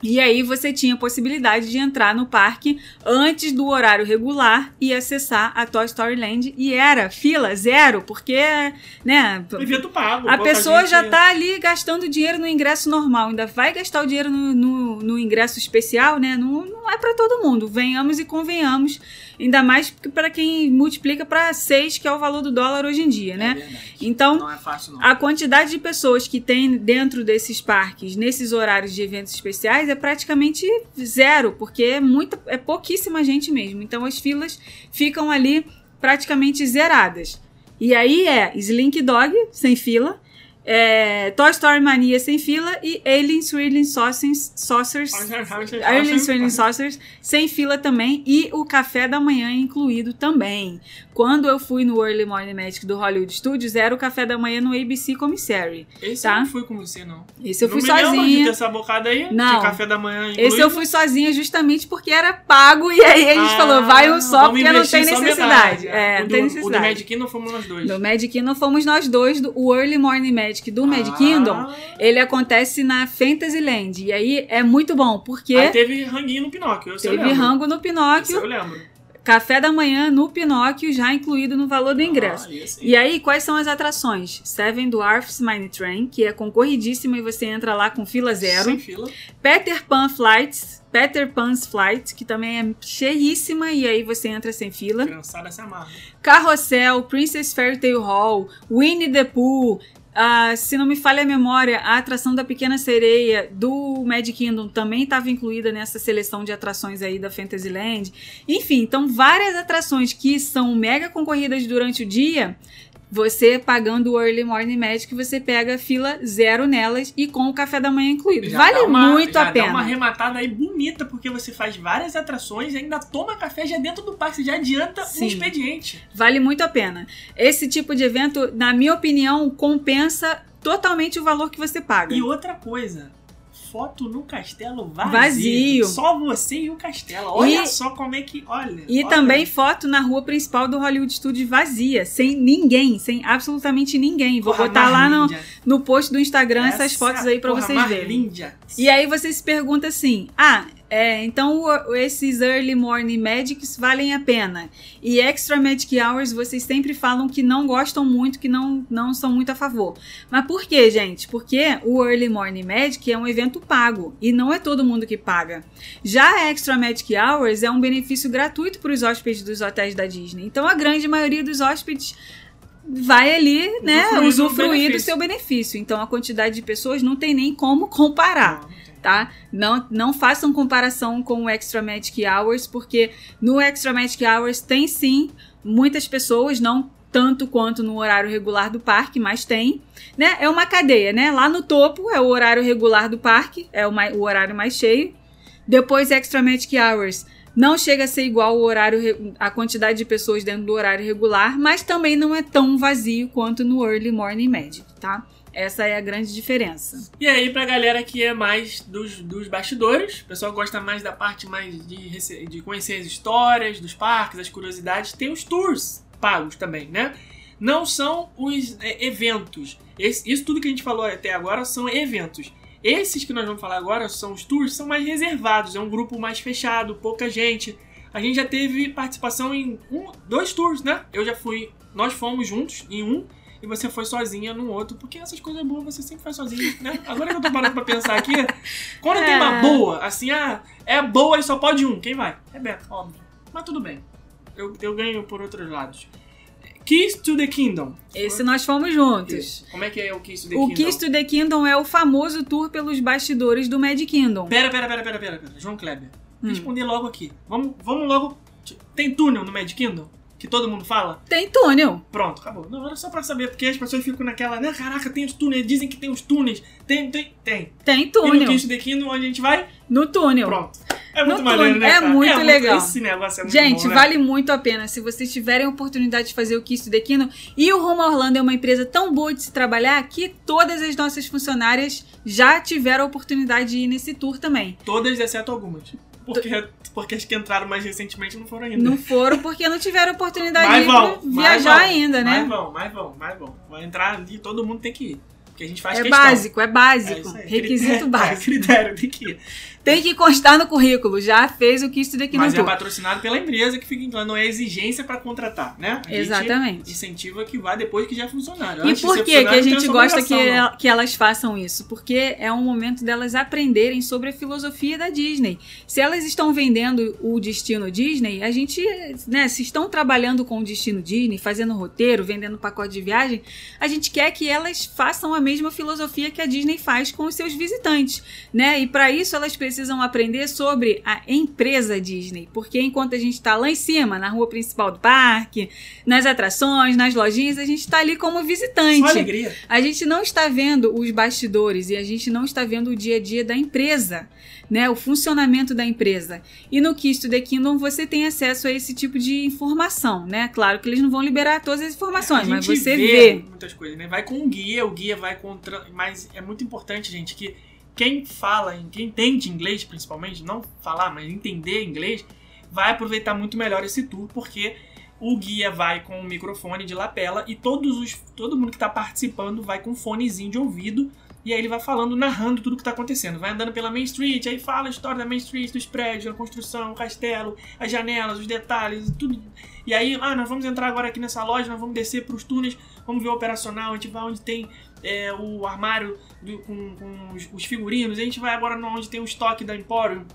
E aí você tinha a possibilidade de entrar no parque antes do horário regular e acessar a Toy Story Land. E era fila zero, porque, né, Evento pago. a pessoa gente- já tá ali gastando dinheiro no ingresso normal, ainda vai gastar o dinheiro no, no, no ingresso especial, né? Não, não é para todo mundo. Venhamos e convenhamos, ainda mais para quem multiplica para 6, que é o valor do dólar hoje em dia, É né? verdade. Então, Não é fácil, não. a quantidade de pessoas que tem dentro desses parques, nesses horários de eventos especiais, é praticamente zero, porque é, muita, é pouquíssima gente mesmo. Então as filas ficam ali praticamente zeradas. E aí é Slink Dog, sem fila, é, Toy Story Mania sem fila e Alien Swirling Saucers, Saucers Alien Swirling Saucers sem fila também e o café da manhã incluído também. Quando eu fui no Early Morning Magic do Hollywood Studios, era o café da manhã no ABC Commissary. Esse tá? eu não fui com você, não. Esse eu não fui lembro de sozinha. essa bocada aí, Não. café da manhã incluído. Esse eu fui sozinha justamente porque era pago e aí a gente Ah, falou, vai um só porque não tem necessidade. metade. É, o não do, tem O do necessidade. Magic Kingdom fomos nós dois. Do Magic Kingdom fomos nós dois, do, o Early Morning Magic do Magic Ah. Kingdom, ele acontece na Fantasyland. E aí é muito bom, porque Aí teve ranguinho no Pinóquio, eu teve rango no Pinóquio, eu lembro. café da manhã no Pinóquio, já incluído no valor do ingresso. Ah. E aí, quais são as atrações? Seven Dwarfs Mine Train, que é concorridíssima e você entra lá com fila zero. Sem fila. Peter Pan Flights, Peter Pan's Flight, que também é cheíssima e aí você entra sem fila. Criançada se amarra. Carrossel, Princess Fairy Tale Hall, Winnie the Pooh, ah, se não me falha a memória, a atração da Pequena Sereia do Magic Kingdom também estava incluída nessa seleção de atrações aí da Fantasyland. Enfim, então várias atrações que são mega concorridas durante o dia, você pagando o Early Morning Magic, você pega fila zero nelas e com o café da manhã incluído. Já vale uma- muito a pena. Dá uma arrematada aí bonita, porque você faz várias atrações e ainda toma café já dentro do parque, você já adianta Sim. um expediente. Vale muito a pena. Esse tipo de evento, na minha opinião, compensa totalmente o valor que você paga. E outra coisa, foto no castelo vazio. Vazio. Só você e o castelo. Olha E- só como é que. Olha. E olha. também foto na rua principal do Hollywood Studios vazia, sem ninguém, sem absolutamente ninguém. Vou Porra, botar lá no, no post do Instagram essas Essa fotos aí pra porra vocês verem. E aí você se pergunta assim: ah, é, então esses early morning magics valem a pena. E extra magic hours vocês sempre falam que não gostam muito, que não, não são muito a favor. Mas por quê, gente? Porque o early morning magic é um evento pago e não é todo mundo que paga. Já a extra magic hours é um benefício gratuito para os hóspedes dos hotéis da Disney. Então a grande maioria dos hóspedes vai ali, né, Usufruir do usufruir do benefício. seu benefício. Então a quantidade de pessoas não tem nem como comparar Não. Tá? Não, não façam comparação com o Extra Magic Hours, porque no Extra Magic Hours tem sim muitas pessoas, não tanto quanto no horário regular do parque, mas tem, né? É uma cadeia, né? Lá no topo é o horário regular do parque, é o, mai- o horário mais cheio. Depois Extra Magic Hours não chega a ser igual o horário a quantidade de pessoas dentro do horário regular, mas também não é tão vazio quanto no Early Morning Magic, tá? Essa é a grande diferença. E aí, pra galera que é mais dos, dos bastidores, o pessoal gosta mais da parte mais de, de conhecer as histórias dos parques, as curiosidades, tem os tours. pagos também, né? Não são os é, eventos. Esse- isso tudo que a gente falou até agora são eventos. Esses que nós vamos falar agora são os tours, são mais reservados, é um grupo mais fechado, pouca gente. A gente já teve participação em um, dois tours, né? Eu já fui, nós fomos juntos em um e você foi sozinha no outro, porque essas coisas boas você sempre faz sozinha, né? Agora que eu tô parando pra pensar aqui, quando tem uma É. boa, assim, ah, é boa e só pode um, quem vai? É Beto, óbvio. Mas tudo bem. Eu, eu ganho por outros lados. Keys to the Kingdom. Esse nós fomos juntos. Isso. Como é que é o Keys to the O Kingdom? Kiss to the Kingdom é o famoso tour pelos bastidores do Mad Kingdom. Pera, pera, pera, pera, pera, pera. João Kleber. Hum. Responder logo aqui. Vamos, vamos logo. Tem túnel no Mad Kingdom? Que todo mundo fala? Tem túnel. Pronto, acabou. Não, era só pra saber, porque as pessoas ficam naquela, né? Caraca, tem os túneis, dizem que tem os túneis. Tem, tem, tem. Tem E no túnel. Kiss to the Kingdom, onde a gente vai? No túnel. Pronto. É muito No maneiro, túnel, né? é cara? muito legal. Esse negócio é muito Gente, bom, né? vale muito a pena. Se vocês tiverem a oportunidade de fazer o Kiss to the Kingdom. E o Rumo a Orlando é uma empresa tão boa de se trabalhar que todas as nossas funcionárias já tiveram a oportunidade de ir nesse tour também. Todas, exceto algumas. Porque, porque as que entraram mais recentemente não foram ainda. Não foram porque não tiveram oportunidade Mas de vão, mas viajar vão, ainda, né? Mais vão, mais vão, mais vão. Vai entrar ali, todo mundo tem que ir. Porque a gente faz É questão. básico, é É básico. isso aí. Requisito É, básico. critério, tem que ir. Tem que constar no currículo. Já fez o Kiss to the Kingdom Mas é patrocinado pela empresa que fica em não é exigência pra contratar, né? A Exatamente. incentiva que vá depois que já funcionar. E Antes de por que, que a gente gosta que, que elas façam isso? Porque é um momento delas aprenderem sobre a filosofia da Disney. Se elas estão vendendo o destino Disney, a gente, né, se estão trabalhando com o destino Disney, fazendo roteiro, vendendo pacote de viagem, a gente quer que elas façam a mesma filosofia que a Disney faz com os seus visitantes, né? E para isso elas precisam aprender sobre a empresa Disney, porque enquanto a gente está lá em cima, na rua principal do parque, nas atrações, nas lojinhas, a gente está ali como visitante. Só alegria. A gente não está vendo os bastidores e a gente não está vendo o dia a dia da empresa, né? O funcionamento da empresa. E no Kiss to the Kingdom você tem acesso a esse tipo de informação, né? Claro que eles não vão liberar todas as informações, a mas você vê, vê. muitas coisas, né? Vai com um guia, o guia vai contra. Mas é muito importante, gente, que quem fala, em- quem entende inglês, principalmente, não falar, mas entender inglês, vai aproveitar muito melhor esse tour, porque o guia vai com um microfone de lapela e todos os, todo mundo que está participando vai com um fonezinho de ouvido. E aí ele vai falando, narrando tudo que está acontecendo. Vai andando pela Main Street, aí fala a história da Main Street, dos prédios, a construção, o castelo, as janelas, os detalhes, tudo. E aí, ah, nós vamos entrar agora aqui nessa loja, nós vamos descer para os túneis, vamos ver o operacional, a gente vai onde tem é, o armário do- com, com os, os figurinos, a gente vai agora onde tem o estoque da Emporium,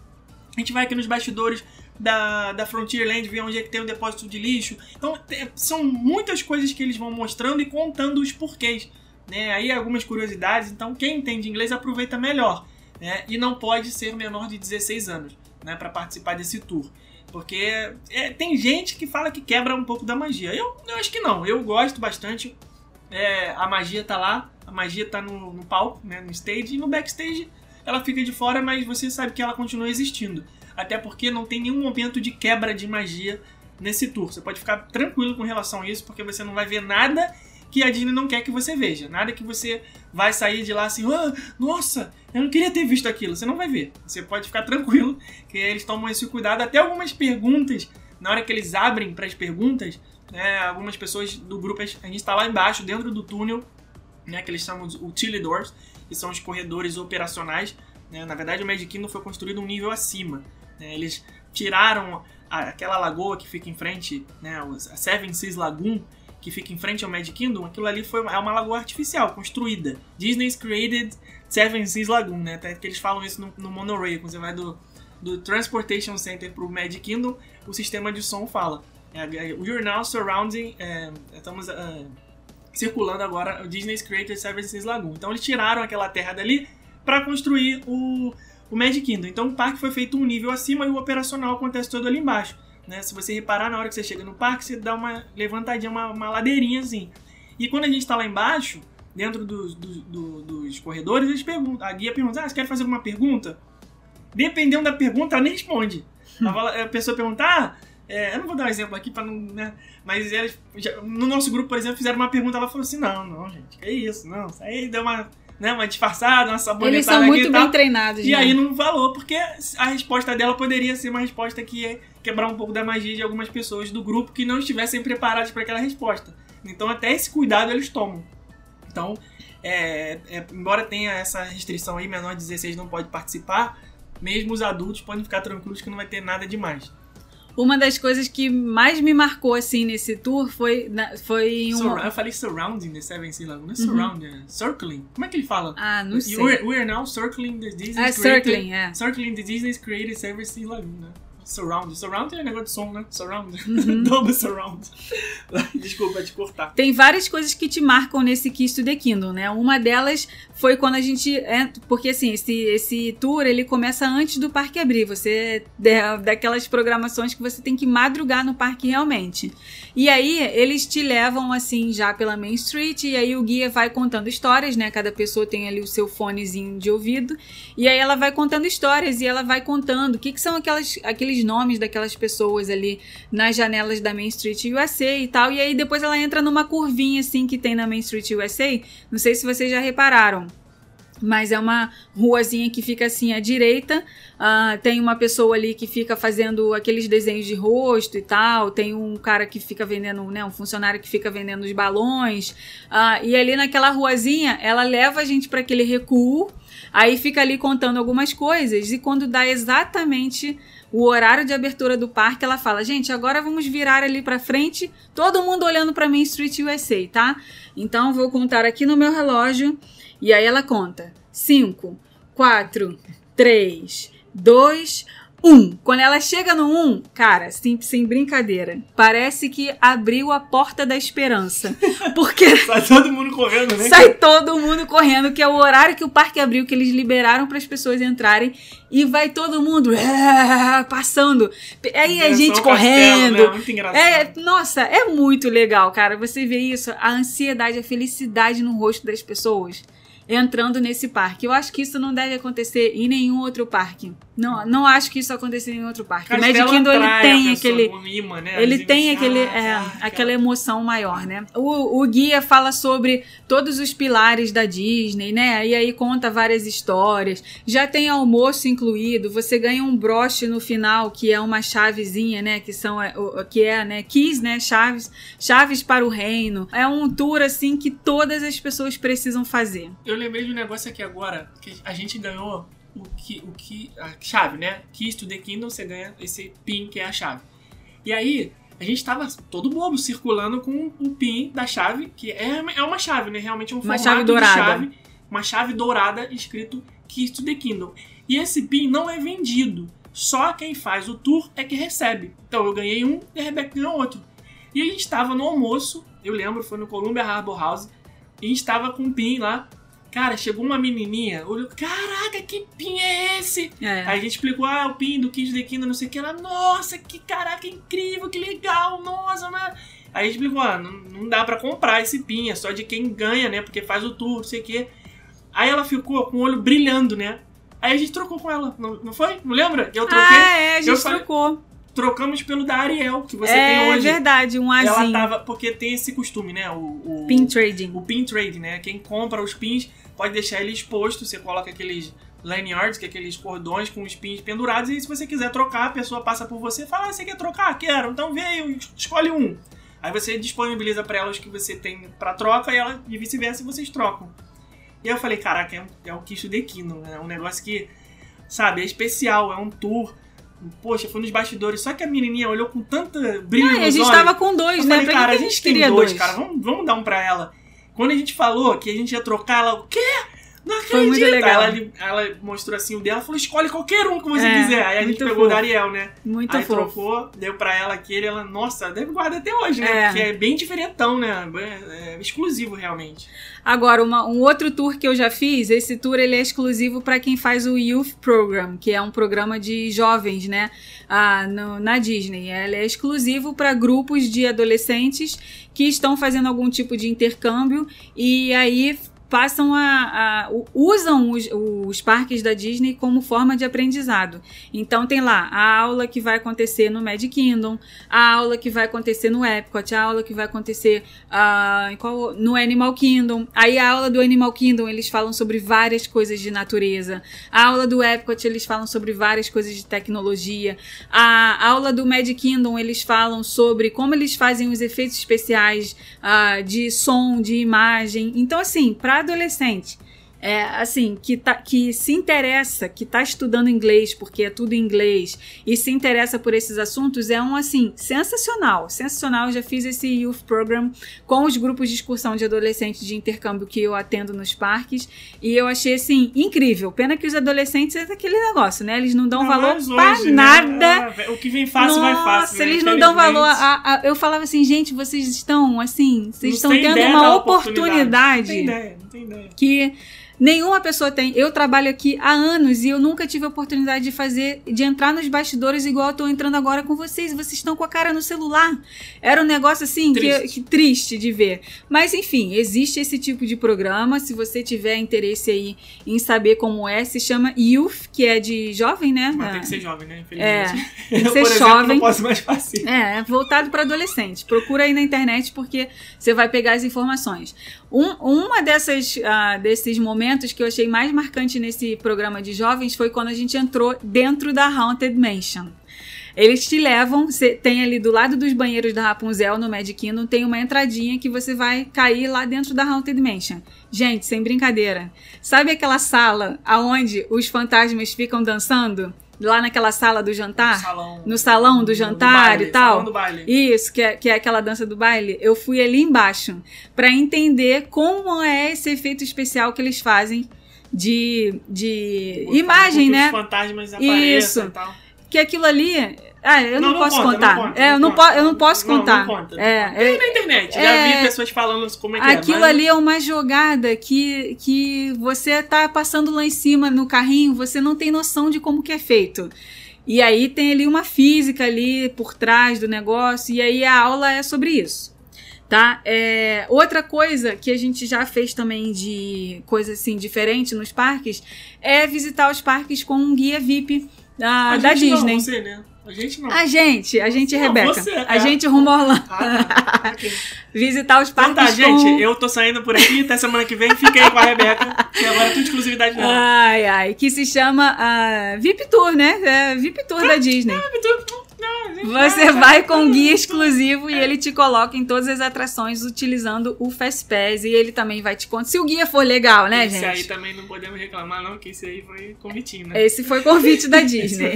a gente vai aqui nos bastidores da, da Frontierland, ver onde é que tem o depósito de lixo. Então, te- são muitas coisas que eles vão mostrando e contando os porquês. Né? Aí algumas curiosidades, então quem entende inglês aproveita melhor. Né? E não pode ser menor de 16 anos né? para participar desse tour. Porque é, tem gente que fala que quebra um pouco da magia. Eu, eu acho que não, eu gosto bastante. É, a magia tá lá, a magia tá no, no palco, né, no stage, e no backstage ela fica de fora, mas você sabe que ela continua existindo. Até porque não tem nenhum momento de quebra de magia nesse tour. Você pode ficar tranquilo com relação a isso, porque você não vai ver nada que a Disney não quer que você veja. Nada que você vai sair de lá assim, ah, nossa, eu não queria ter visto aquilo. Você não vai ver. Você pode ficar tranquilo que eles tomam esse cuidado. Até algumas perguntas, na hora que eles abrem para as perguntas, né, algumas pessoas do grupo, a gente está lá embaixo, dentro do túnel, né, que eles chamam de utility doors, que são os corredores operacionais. né. Na verdade, o Magic Kingdom foi construído um nível acima. né. Eles tiraram aquela lagoa que fica em frente, né, a Seven Seas Lagoon, que fica em frente ao Magic Kingdom, aquilo ali foi, é uma lagoa artificial, construída. Disney's created Seven Seas Lagoon, né? Até que eles falam isso no, no monorail, quando você vai do, do Transportation Center pro Magic Kingdom, o sistema de som fala. É, é, We're now surrounding, é, estamos é, circulando agora o Disney's created Seven Seas Lagoon. Então eles tiraram aquela terra dali para construir o, o Magic Kingdom. Então o parque foi feito um nível acima e o operacional acontece todo ali embaixo. Né? Se você reparar, na hora que você chega no parque, você dá uma levantadinha, uma, uma ladeirinha assim. E quando a gente está lá embaixo, dentro dos, dos, do- dos corredores, eles perguntam, a guia pergunta, ah, você quer fazer alguma pergunta? Dependendo da pergunta, ela nem responde. A pessoa pergunta, ah, é, eu não vou dar um exemplo aqui para não, né? Mas eles, já- no nosso grupo, por exemplo, fizeram uma pergunta, ela falou assim, não, não, gente, que isso, não, isso aí deu uma, né, uma disfarçada, uma sabonetada Eles são muito e tal. bem treinados, E né? aí não falou, porque a resposta dela poderia ser uma resposta que, quebrar um pouco da magia de algumas pessoas do grupo que não estivessem preparadas para aquela resposta. Então até esse cuidado eles tomam. Então, é, é, embora tenha essa restrição aí, menor de 16 não pode participar, mesmo os adultos podem ficar tranquilos que não vai ter nada demais. Uma das coisas que mais me marcou, assim, nesse tour foi, na- foi Surra- uma... eu falei surrounding the Seven Sea Lagoon, não é surrounding, é circling. Como é que ele fala? Uhum. Ah, não sei. We're, we're now circling the Disney's É, created- circling, é. Circling the Disney's created Seven Sea Lagoon, né? Surround. Surround é negócio de som, né? Surround. Uhum. Double surround. Desculpa te cortar. Tem várias coisas que te marcam nesse Kiss to the Kingdom, né? Uma delas foi quando a gente. É, porque assim, esse, esse tour ele começa antes do parque abrir. Você. é daquelas programações que você tem que madrugar no parque realmente. E aí, eles te levam assim já pela Main Street, e aí o guia vai contando histórias, né? Cada pessoa tem ali o seu fonezinho de ouvido. E aí ela vai contando histórias e ela vai contando o que, que são aquelas, aqueles nomes daquelas pessoas ali nas janelas da Main Street USA e tal. E aí depois ela entra numa curvinha assim que tem na Main Street USA. Não sei se vocês já repararam. Mas é uma ruazinha que fica assim à direita. Ah, tem uma pessoa ali que fica fazendo aqueles desenhos de rosto e tal. Tem um cara que fica vendendo, né? Um funcionário que fica vendendo os balões. Ah, e ali naquela ruazinha, ela leva a gente para aquele recuo. Aí fica ali contando algumas coisas. E quando dá exatamente o horário de abertura do parque, ela fala: gente, agora vamos virar ali para frente. Todo mundo olhando para Main Street USA, tá? Então vou contar aqui no meu relógio. E aí ela conta: 5, 4, 3, 2, 1. Quando ela chega no 1, cara, sem, sem brincadeira, parece que abriu a porta da esperança. Porque Sai todo mundo correndo, né? sai todo mundo correndo, que é o horário que o parque abriu, que eles liberaram para as pessoas entrarem. E vai todo mundo é, passando. Aí a gente Castelo, correndo. né? Muito engraçado. É, nossa, é muito legal, cara. Você vê isso, a ansiedade, a felicidade no rosto das pessoas entrando nesse parque. Eu acho que isso não deve acontecer em nenhum outro parque. Não, não acho que isso aconteça em nenhum outro parque. o Magic Castelo Kingdom ele tem aquele né? ele As tem aquele, Ah, é, aquela emoção maior, né? O, o guia fala sobre todos os pilares da Disney, né? E aí conta várias histórias. Já tem almoço incluído. Você ganha um broche no final que é uma chavezinha, né? Que são é, que é, né? Keys, né? Chaves, chaves para o reino. É um tour assim que todas as pessoas precisam fazer. Eu lembrei de um negócio aqui agora, que a gente ganhou o que, o que, a chave, né? Keys to the Kingdom, você ganha esse pin que é a chave. E aí, a gente tava todo bobo circulando com o pin da chave, que é, é uma chave, né? Realmente é um Uma formato chave de dourada. chave, uma chave dourada escrito Keys to the Kingdom. E esse pin não é vendido. Só quem faz o tour é que recebe. Então eu ganhei um e a Rebeca ganhou outro. E a gente estava no almoço, eu lembro, foi no Columbia Harbor House, e a gente estava com um pin lá. Cara, chegou uma menininha, olhou, caraca, que pin é esse? É. Aí a gente explicou, ah, o pin do Kids the Kingdom, não sei o que. Ela, nossa, que caraca, incrível, que legal, nossa, né? Aí a gente explicou, ah, não, não dá pra comprar esse pin, é só de quem ganha, né? Porque faz o tour, não sei o que. Aí ela ficou com o olho brilhando, né? Aí a gente trocou com ela, não, não foi? Não lembra? Eu troquei, Ah, é, a gente falei- trocou. trocamos pelo da Ariel, que você é tem hoje. verdade, um Ela azinho. tava, porque tem esse costume, né? O, o, Pin trading. o pin trade, né? Quem compra os pins pode deixar ele exposto, você coloca aqueles lanyards, que é aqueles cordões com os pins pendurados, e se você quiser trocar, a pessoa passa por você e fala, ah, você quer trocar? Quero, então veio, escolhe um. Aí você disponibiliza pra ela os que você tem pra troca e ela e vice-versa vocês trocam. E eu falei, caraca, é, um, é o Quicho de Kino, né? É um negócio que, sabe, é especial, é um tour. Poxa, foi nos bastidores, só que a menininha olhou com tanta brilho Ah, a gente olhos. tava com dois, Eu né? falei, Pra cara, que a gente tem queria dois, cara, vamos, vamos dar um pra ela. Quando a gente falou que a gente ia trocar, ela, o quê? Não acredito! Foi muito legal. Ela, ela mostrou assim o dela, falou, escolhe qualquer um que você É, quiser. Aí a gente pegou o da fofo. Ariel, né? Muito Aí fofo. trocou, deu pra ela aquele, ela, nossa, deve guardar até hoje, né? É. Porque é bem diferentão, né? É, é exclusivo, realmente. Agora, uma- um outro tour que eu já fiz, esse tour ele é exclusivo para quem faz o Youth Program, que é um programa de jovens, né, ah, no- na Disney. Ele é exclusivo para grupos de adolescentes que estão fazendo algum tipo de intercâmbio e aí passam a, a usam os, os, parques da Disney como forma de aprendizado. Então tem lá a aula que vai acontecer no Magic Kingdom, a aula que vai acontecer no Epcot, a aula que vai acontecer uh, qual, no Animal Kingdom. Aí a aula do Animal Kingdom eles falam sobre várias coisas de natureza. A aula do Epcot eles falam sobre várias coisas de tecnologia. A aula do Magic Kingdom eles falam sobre como eles fazem os efeitos especiais uh, de som, de imagem. Então assim, para adolescente é, assim, que, tá, que se interessa, que está estudando inglês, porque é tudo inglês, e se interessa por esses assuntos, é um, assim, sensacional. Sensacional. Eu já fiz esse Youth Program com os grupos de excursão de adolescentes de intercâmbio que eu atendo nos parques, e eu achei, assim, incrível. Pena que os adolescentes é aquele negócio, né? Eles não dão não, valor hoje, pra né? nada. Ah, o que vem fácil, Nossa, vai fácil. Né? eles não dão valor. A, a, eu falava assim, gente, vocês estão, assim, vocês não estão tendo uma oportunidade. Ideia, não. Que Nenhuma pessoa tem. Eu trabalho aqui há anos e eu nunca tive a oportunidade de fazer, de entrar nos bastidores igual eu tô entrando agora com vocês. Vocês estão com a cara no celular. Era um negócio assim triste. Que, que triste de ver. Mas enfim, existe esse tipo de programa. Se você tiver interesse aí em saber como é, se chama Youth, que é de jovem, né? Mas tem que ser jovem, né? É, tem que ser eu, por jovem. Exemplo, não posso mais fazer. É, voltado para adolescente. Procura aí na internet porque você vai pegar as informações. Um, uma dessas, uh, desses momentos que eu achei mais marcante nesse programa de jovens foi quando a gente entrou dentro da Haunted Mansion. Eles te levam, tem ali do lado dos banheiros da Rapunzel no Magic Kingdom, tem uma entradinha que você vai cair lá dentro da Haunted Mansion. Gente, sem brincadeira. Sabe aquela sala aonde os fantasmas ficam dançando? Lá naquela sala do jantar, no salão, no salão do jantar do baile, e tal. Do baile. Isso, que é, que é aquela dança do baile. Eu fui ali embaixo para entender como é esse efeito especial que eles fazem de, de imagem, né? Os fantasmas Isso. E tal. Que aquilo ali ah, eu não, não posso conta, contar. Não conta, é, eu, não conta. eu não posso contar. Não, conta. É, Tem na internet, é, já vi pessoas falando como é que Aquilo é, mas... ali é uma jogada que, que você tá passando lá em cima no carrinho, você não tem noção de como que é feito. E aí tem ali uma física ali por trás do negócio, e aí a aula é sobre isso. Tá? É, outra coisa que a gente já fez também de coisa assim diferente nos parques é visitar os parques com um guia VIP da, da Disney. Não, você, né? A gente não. A gente, a gente, não, Rebeca. Você, a é. gente rumo a Orlando. Ah, okay. Visitar os parques então tá, com... gente, eu tô saindo por aqui, até semana que vem, fiquem aí com a Rebeca, que agora é tudo exclusividade dela. Ai, ai, que se chama uh, VIP Tour, né? É, VIP Tour da Disney. VIP Tour, você vai com guia exclusivo e ele te coloca em todas as atrações utilizando o Fastpass e ele também vai te contar. Se o guia for legal, né, esse gente? Esse aí também não podemos reclamar, não, que esse aí foi convitinho, né? Esse foi convite da Disney.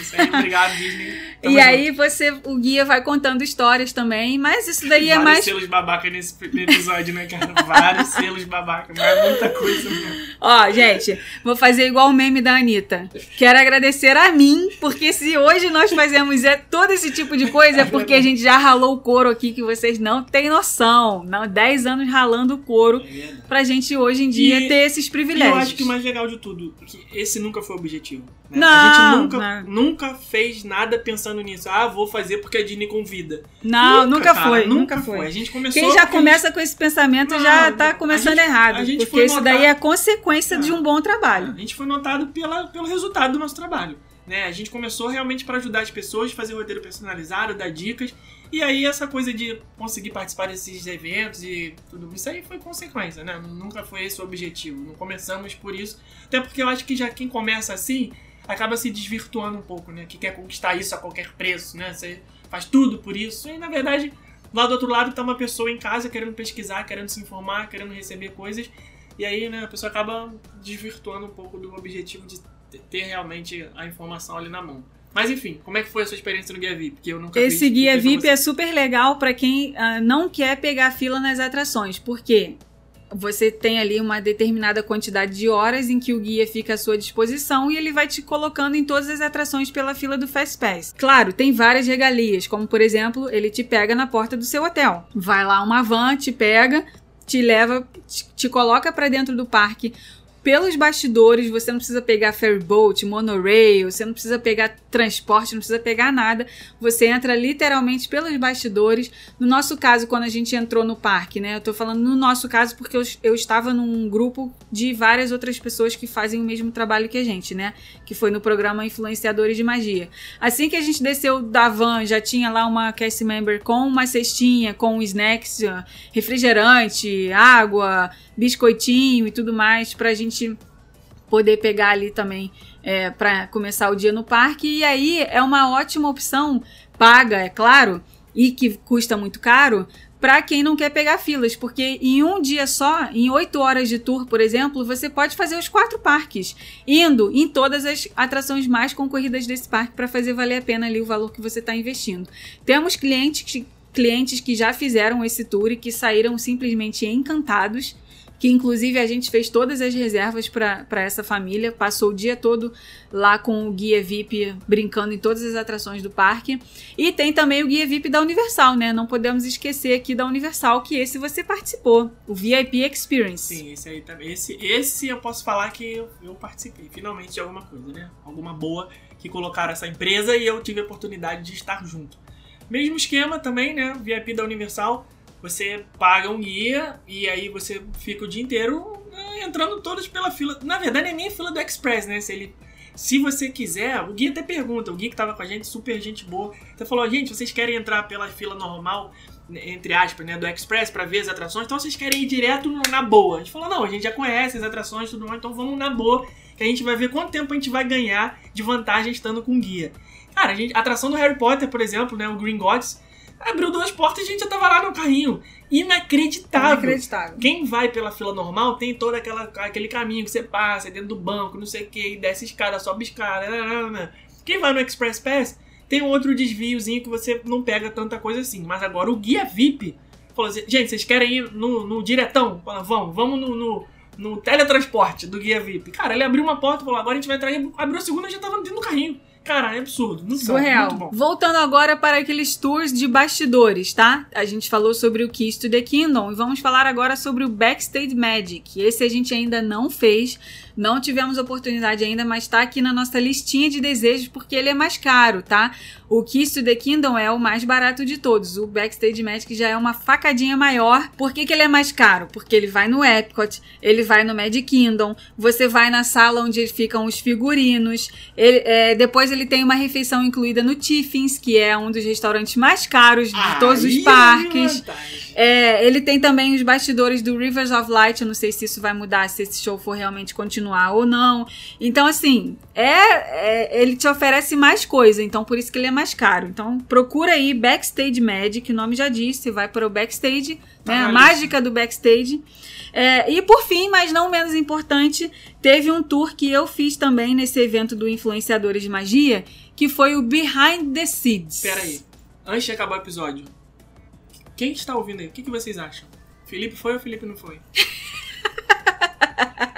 Esse aí, obrigado, Disney. Tamo e junto. aí você, o guia vai contando histórias também, mas isso daí Vários é mais. selos babaca nesse episódio, né, cara? Vários selos babaca, mas muita coisa mesmo. Ó, gente, vou fazer igual o meme da Anitta. Quero agradecer a mim, porque se hoje nós fazemos é todo esse tipo de coisa, é porque a gente já ralou o couro aqui que vocês não têm noção. Não, 10 anos ralando o couro é pra gente hoje em dia e, ter esses privilégios. eu acho que o mais legal de tudo, que esse nunca foi o objetivo. Né? Não, a gente nunca, não. nunca fez nada pensando nisso. Ah, vou fazer porque a Disney convida. Não, nunca, nunca cara, foi. Nunca, foi. foi. A gente começou. Quem já começa gente... com esse pensamento não, já tá começando gente, errado. porque isso daí é consequência não. de um bom trabalho. A gente foi notado pela, pelo resultado do nosso trabalho. Né? A gente começou realmente para ajudar as pessoas, fazer roteiro personalizado, dar dicas. E aí essa coisa de conseguir participar desses eventos e tudo isso aí foi consequência, né? Nunca foi esse o objetivo. Não começamos por isso. Até porque eu acho que já quem começa assim acaba se desvirtuando um pouco, né? Que quer conquistar isso a qualquer preço, né? Você faz tudo por isso. E na verdade, lá do outro lado tá uma pessoa em casa querendo pesquisar, querendo se informar, querendo receber coisas. E aí, né, a pessoa acaba desvirtuando um pouco do objetivo de ter realmente a informação ali na mão. Mas enfim, como é que foi a sua experiência no Guia VIP? Porque eu nunca Esse Guia VIP é super legal para quem uh, não quer pegar fila nas atrações. Por quê? Você tem ali uma determinada quantidade de horas em que o guia fica à sua disposição e ele vai te colocando em todas as atrações pela fila do Fast Pass. Claro, tem várias regalias, como por exemplo, ele te pega na porta do seu hotel. Vai lá uma van, te pega, te leva, te, te coloca para dentro do parque pelos bastidores, você não precisa pegar ferryboat, monorail, você não precisa pegar transporte, não precisa pegar nada. Você entra literalmente pelos bastidores. No nosso caso, quando a gente entrou no parque, né? Eu tô falando no nosso caso porque eu, eu estava num grupo de várias outras pessoas que fazem o mesmo trabalho que a gente, né? Que foi no programa Influenciadores de Magia. Assim que a gente desceu da van, já tinha lá uma cast member com uma cestinha, com snacks, refrigerante, água, biscoitinho e tudo mais pra gente poder pegar ali também é, para começar o dia no parque. E aí é uma ótima opção, paga, é claro, e que custa muito caro, para quem não quer pegar filas, porque em um dia só, em oito horas de tour, por exemplo, você pode fazer os quatro parques, indo em todas as atrações mais concorridas desse parque para fazer valer a pena ali o valor que você está investindo. Temos clientes que, clientes que já fizeram esse tour e que saíram simplesmente encantados que inclusive a gente fez todas as reservas para essa família, passou o dia todo lá com o guia VIP brincando em todas as atrações do parque. E tem também o guia VIP da Universal, né? Não podemos esquecer aqui da Universal, que esse você participou, o VIP Experience. Sim, esse aí também. Esse, esse eu posso falar que eu, eu participei finalmente de alguma coisa, né? Alguma boa que colocaram essa empresa e eu tive a oportunidade de estar junto. Mesmo esquema também, né? VIP da Universal você paga um guia e aí você fica o dia inteiro né, entrando todos pela fila. Na verdade, é nem a fila do Express, né? Se ele. Se você quiser, o guia até pergunta, o guia que tava com a gente, super gente boa, até falou, gente, vocês querem entrar pela fila normal, né, entre aspas, né, do Express para ver as atrações, então vocês querem ir direto na boa. A gente falou, não, a gente já conhece as atrações e tudo mais, então vamos na boa, que a gente vai ver quanto tempo a gente vai ganhar de vantagem estando com guia. Cara, a, gente, a atração do Harry Potter, por exemplo, né, o Green Gods, Abriu duas portas e a gente já tava lá no carrinho. Inacreditável. Inacreditável. Quem vai pela fila normal tem todo aquela, aquele caminho que você passa dentro do banco, não sei o que, desce escada, sobe escada. Nanana. Quem vai no Express Pass tem outro desviozinho que você não pega tanta coisa assim. Mas agora o guia VIP falou assim: gente, vocês querem ir no, no diretão? Fala, vamos, vamos no, no, no, teletransporte do guia VIP. Cara, ele abriu uma porta e falou: agora a gente vai entrar. Abriu a segunda e já tava dentro do carrinho. Cara, é absurdo. Muito Surreal. Bom, muito bom. Voltando agora para aqueles tours de bastidores, tá? A gente falou sobre o Keys to the Kingdom e vamos falar agora sobre o Backstage Magic. Esse a gente ainda não fez, não tivemos oportunidade ainda, mas tá aqui na nossa listinha de desejos porque ele é mais caro, tá? O Keys to the Kingdom é o mais barato de todos. O Backstage Magic já é uma facadinha maior. Por que, que ele é mais caro? Porque ele vai no Epcot, ele vai no Magic Kingdom, você vai na sala onde ficam os figurinos. Ele, é, depois ele tem uma refeição incluída no Tiffins, que é um dos restaurantes mais caros de Aí todos os é parques. É, ele tem também os bastidores do Rivers of Light. Eu não sei se isso vai mudar, se esse show for realmente continuar ou não. Então, assim, é, é- ele te oferece mais coisa. Então, por isso que ele é mais caro. Então, procura aí Backstage Magic, o nome já diz. Você vai para o backstage, Tá né? A lista. mágica do backstage. É, e por fim, mas não menos importante, teve um tour que eu fiz também nesse evento do Influenciadores de Magia, que foi o Behind the Seeds. Pera aí. Antes de acabar o episódio, quem está ouvindo aí? O que, que vocês acham? Felipe foi ou Felipe não foi?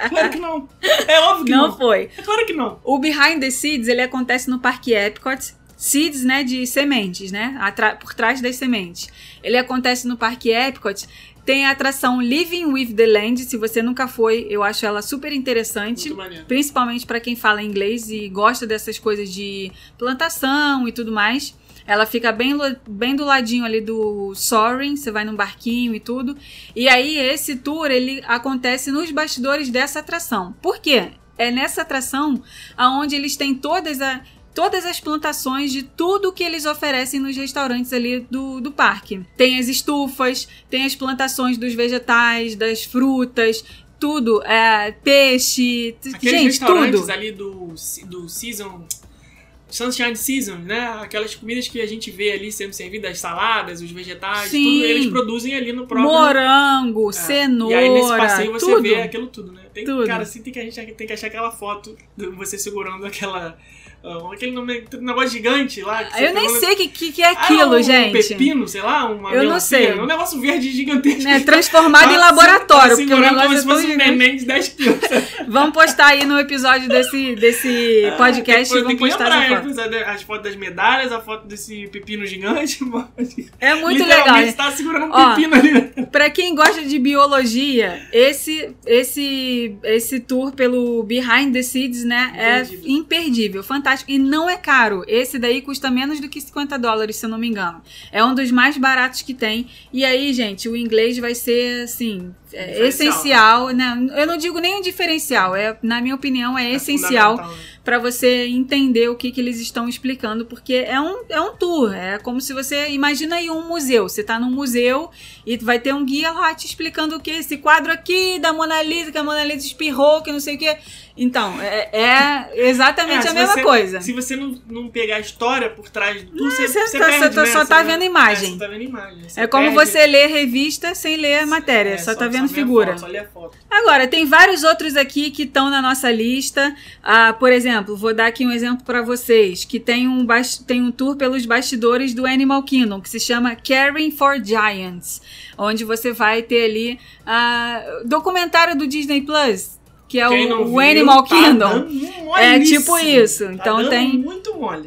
claro que não. É óbvio que não. Não foi. É claro que não. O Behind the Seeds, ele acontece no Parque Epcot. Seeds, né, de sementes, né, atra- por trás das sementes. Ele acontece no Parque Epcot. Tem a atração Living with the Land, se você nunca foi, eu acho ela super interessante. Principalmente para quem fala inglês e gosta dessas coisas de plantação e tudo mais. Ela fica bem, bem do ladinho ali do Soaring, você vai num barquinho e tudo. E aí esse tour ele acontece nos bastidores dessa atração. Por quê? É nessa atração aonde eles têm todas a Todas as plantações de tudo que eles oferecem nos restaurantes ali do, do parque. Tem as estufas, tem as plantações dos vegetais, das frutas, tudo. É, peixe, Aqueles gente, restaurantes tudo. ali do, do Season. Sunshine Season, né? Aquelas comidas que a gente vê ali sendo servidas, as saladas, os vegetais, Sim. tudo eles produzem ali no próprio. Morango, É. cenoura, E aí nesse passeio você tudo. vê aquilo tudo, né? Tem, Tudo. Cara, assim tem que a gente tem que achar aquela foto de você segurando aquela. Ah, aquele nome, negócio gigante lá. Eu nem sei o que, que, que é Ah, aquilo, um gente. pepino, sei lá, uma Eu não melancia, sei. Um negócio verde gigantesco. Né, transformado em laboratório, se- porque o negócio como é se fosse um neném de 10 quilos. Vamos postar aí no episódio desse, desse podcast. Ah, Depois tem vamos que postar lembrar, foto. precisa as fotos das medalhas, a foto desse pepino gigante. É muito legal. né? tá segurando um Ó, pepino ali. Pra quem gosta de biologia, esse esse esse, tour pelo Behind the Scenes, né? Imperdível. É imperdível, fantástico. E não é caro. Esse daí custa menos do que 50 dólares, se eu não me engano. É um dos mais baratos que tem. E aí, gente, o inglês vai ser, assim, é Diferencial, essencial. Né? Eu não digo nem um diferencial, é, na minha opinião, é, essencial fundamental, né? para você entender o que, que eles estão explicando, porque é um, é um tour, é como se você imagina aí um museu, você tá num museu e vai ter um guia lá te explicando o que esse quadro aqui da Mona Lisa, que a Mona Lisa espirrou, que não sei o que. Então, é, é exatamente É, a mesma você- coisa. Se você não, não pegar a história por trás de tudo, você, você você tá- perde, você tá- né? só tá não- vendo imagem. É, tá vendo imagem. É como perde- você lê revista sem ler matéria, É, só, tá vendo a figura. foto, só a foto. Agora, tem vários outros aqui que estão na nossa lista. Ah, por exemplo, vou dar aqui um exemplo para vocês, que tem um, tem um tour pelos bastidores do Animal Kingdom, que se chama Caring for Giants, onde você vai ter ali ah, documentário do Disney Plus, que é o, o Animal tá Kingdom. É tipo isso. Tá Então tem-.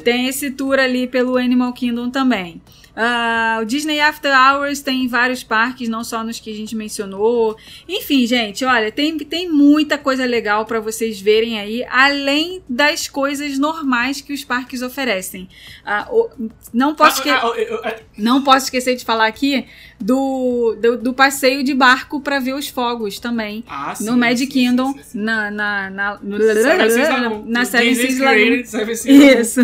Tem esse tour ali pelo Animal Kingdom também. Ah, o Disney After Hours tem em vários parques, não só nos que a gente mencionou. Enfim, gente, olha, tem, tem muita coisa legal para vocês verem aí, além das coisas normais que os parques oferecem. Ah, o- não, posso Ah, ah, eu- não posso esquecer de falar aqui do, do, do passeio de barco para ver os fogos também. ah, sim, no Magic sim, Kingdom, na, na, na, na Seven Seas Lagoon. Isso,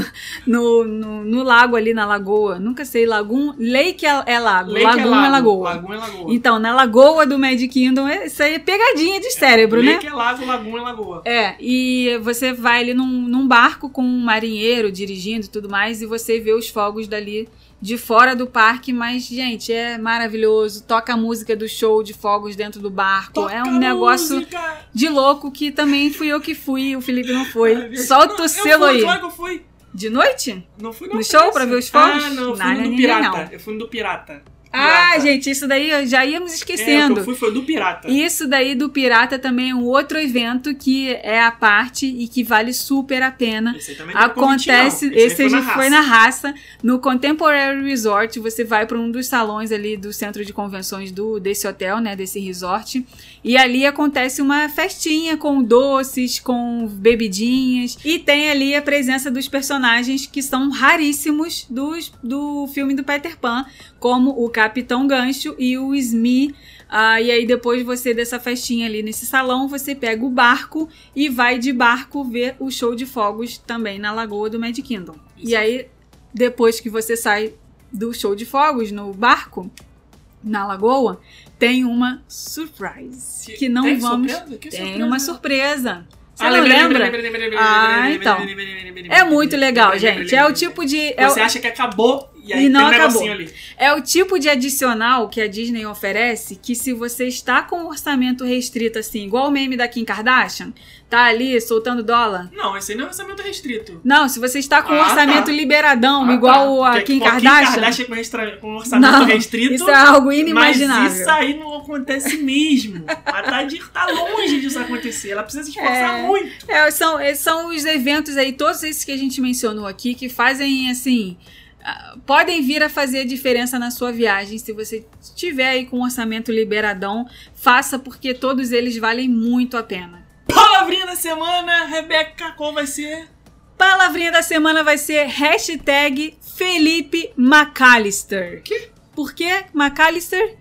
no, no, no lago ali, na lagoa. Nunca sei, lagoon. Lake é, é lago, Lake lagoon é, lago, lagoa. Lagoon é lagoa. Então, na lagoa do Magic Kingdom, é- isso aí é pegadinha de cérebro, né? Lake é lago, lagoon é lagoa. É, e você vai ali num, num barco com um marinheiro dirigindo e tudo mais, e você vê os fogos dali de fora do parque, mas, gente, é maravilhoso. Toca a música do show de fogos dentro do barco. é Toca um negócio música. de louco que também fui eu que fui, o Felipe não foi. Solta o selo aí. Claro que eu fui. De noite? Não fui No não, show foi pra ver os fogos? Ah, não, eu fui Não, no não, do Pirata. Eu fui no do Pirata. Ah, Pirata. gente, isso daí já íamos É, o esquecendo. que eu fui foi do Pirata. Isso daí do Pirata também é um outro evento que é a parte e que vale super a pena. Esse aí também é Acontece, não. esse, aí a gente raça. foi na raça. No Contemporary Resort, você vai para um dos salões ali do centro de convenções do desse hotel, né, desse resort, e ali acontece uma festinha com doces, com bebidinhas, e tem ali a presença dos personagens que são raríssimos dos, do filme do Peter Pan, como o Capitão Gancho e o Smee. Ah, e aí, depois você dessa festinha ali nesse salão, você pega o barco e vai de barco ver o show de fogos também na Lagoa do Magic Kingdom. Isso. E aí, depois que você sai do show de fogos no barco, na lagoa, tem uma surprise. Que não Tem vamos. surpresa? Que Tem surpresa? uma surpresa. Você Ah, não lembrei, lembra? lembrei, lembrei, Ah, então. É muito legal, gente. É o tipo de. é Você acha que acabou e aí E não um acabou. É o tipo de adicional que a Disney oferece que se você está com um orçamento restrito assim, igual o meme da Kim Kardashian, tá ali soltando dólar. Não, esse aí não é orçamento restrito. Não, se você está com um Ah, orçamento tá. liberadão, Ah, igual tá. a Porque Kim Kardashian, Kim Kardashian com, com orçamento Não, restrito. isso é algo inimaginável. Mas isso aí não acontece mesmo. A Tadir tá longe disso acontecer. Ela precisa se esforçar É. muito. É, são, é, são os eventos aí, todos esses que a gente mencionou aqui, que fazem assim. Podem vir a fazer diferença na sua viagem. Se você tiver aí com um orçamento liberadão, faça porque todos eles valem muito a pena. Palavrinha da semana, Rebeca, qual vai ser? Palavrinha da semana vai ser hashtag Felipe McAllister. Que? Por que McAllister?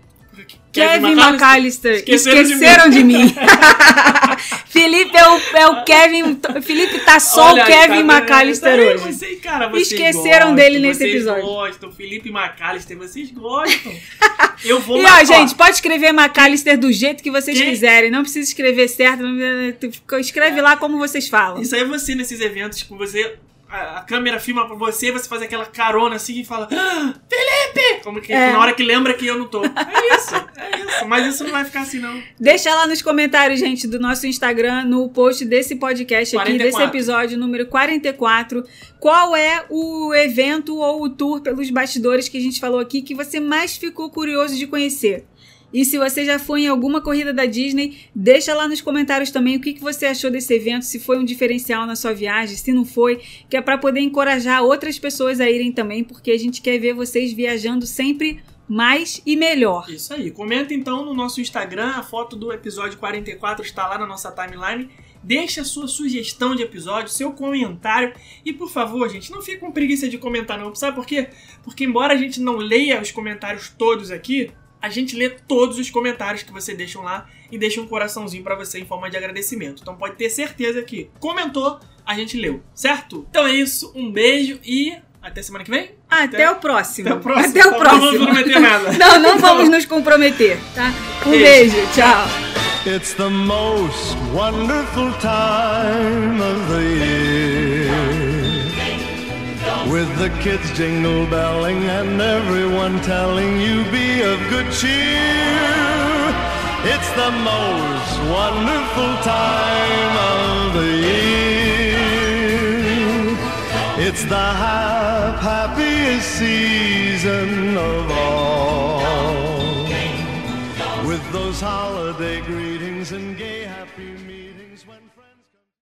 Kevin McAllister. Esqueceram Esqueceram, de de mim. Felipe é o, é o Kevin. Felipe tá só Olha o aí, Kevin tá? McAllister Tá hoje. Você, cara, vocês Esqueceram gostam, dele nesse vocês episódio. gostam, Felipe McAllister, vocês gostam. Eu vou E ó, gente, pode escrever McAllister do jeito que vocês Quem? quiserem. Não precisa escrever certo. Escreve lá como vocês falam. Isso aí é você nesses eventos, tipo, você. A, a câmera filma pra você, você faz aquela carona assim e fala. "Ah, Felipe! Como que É. na hora que lembra que eu não tô. É isso, é isso. Mas isso não vai ficar assim, não. Deixa lá nos comentários, gente, do nosso Instagram, no post desse podcast aqui, 44. desse episódio número 44. Qual é o evento ou o tour pelos bastidores que a gente falou aqui que você mais ficou curioso de conhecer? E se você já foi em alguma corrida da Disney, deixa lá nos comentários também o que, você achou desse evento, se foi um diferencial na sua viagem, se não foi, que é para poder encorajar outras pessoas a irem também, porque a gente quer ver vocês viajando sempre mais e melhor. Isso aí. Comenta então no nosso Instagram, a foto do episódio 44 está lá na nossa timeline. Deixe a sua sugestão de episódio, seu comentário. E por favor, gente, não fique com preguiça de comentar, não. Sabe por quê? Porque embora a gente não leia os comentários todos aqui, a gente lê todos os comentários que você deixam lá e deixa um coraçãozinho para você em forma de agradecimento. Então pode ter certeza que comentou, a gente leu, certo? Então é isso, um beijo e até semana que vem? Até, até o próximo. Até o próximo. Até o Tá, próximo. Não vamos prometer nada. Não, não vamos nos comprometer, tá? Um Beijo. beijo, tchau. It's the most wonderful time of the year. With the kids jingle belling and everyone telling you be of good cheer. It's the most wonderful time of the year. It's the hap- happiest season of all. With those holiday greetings and gay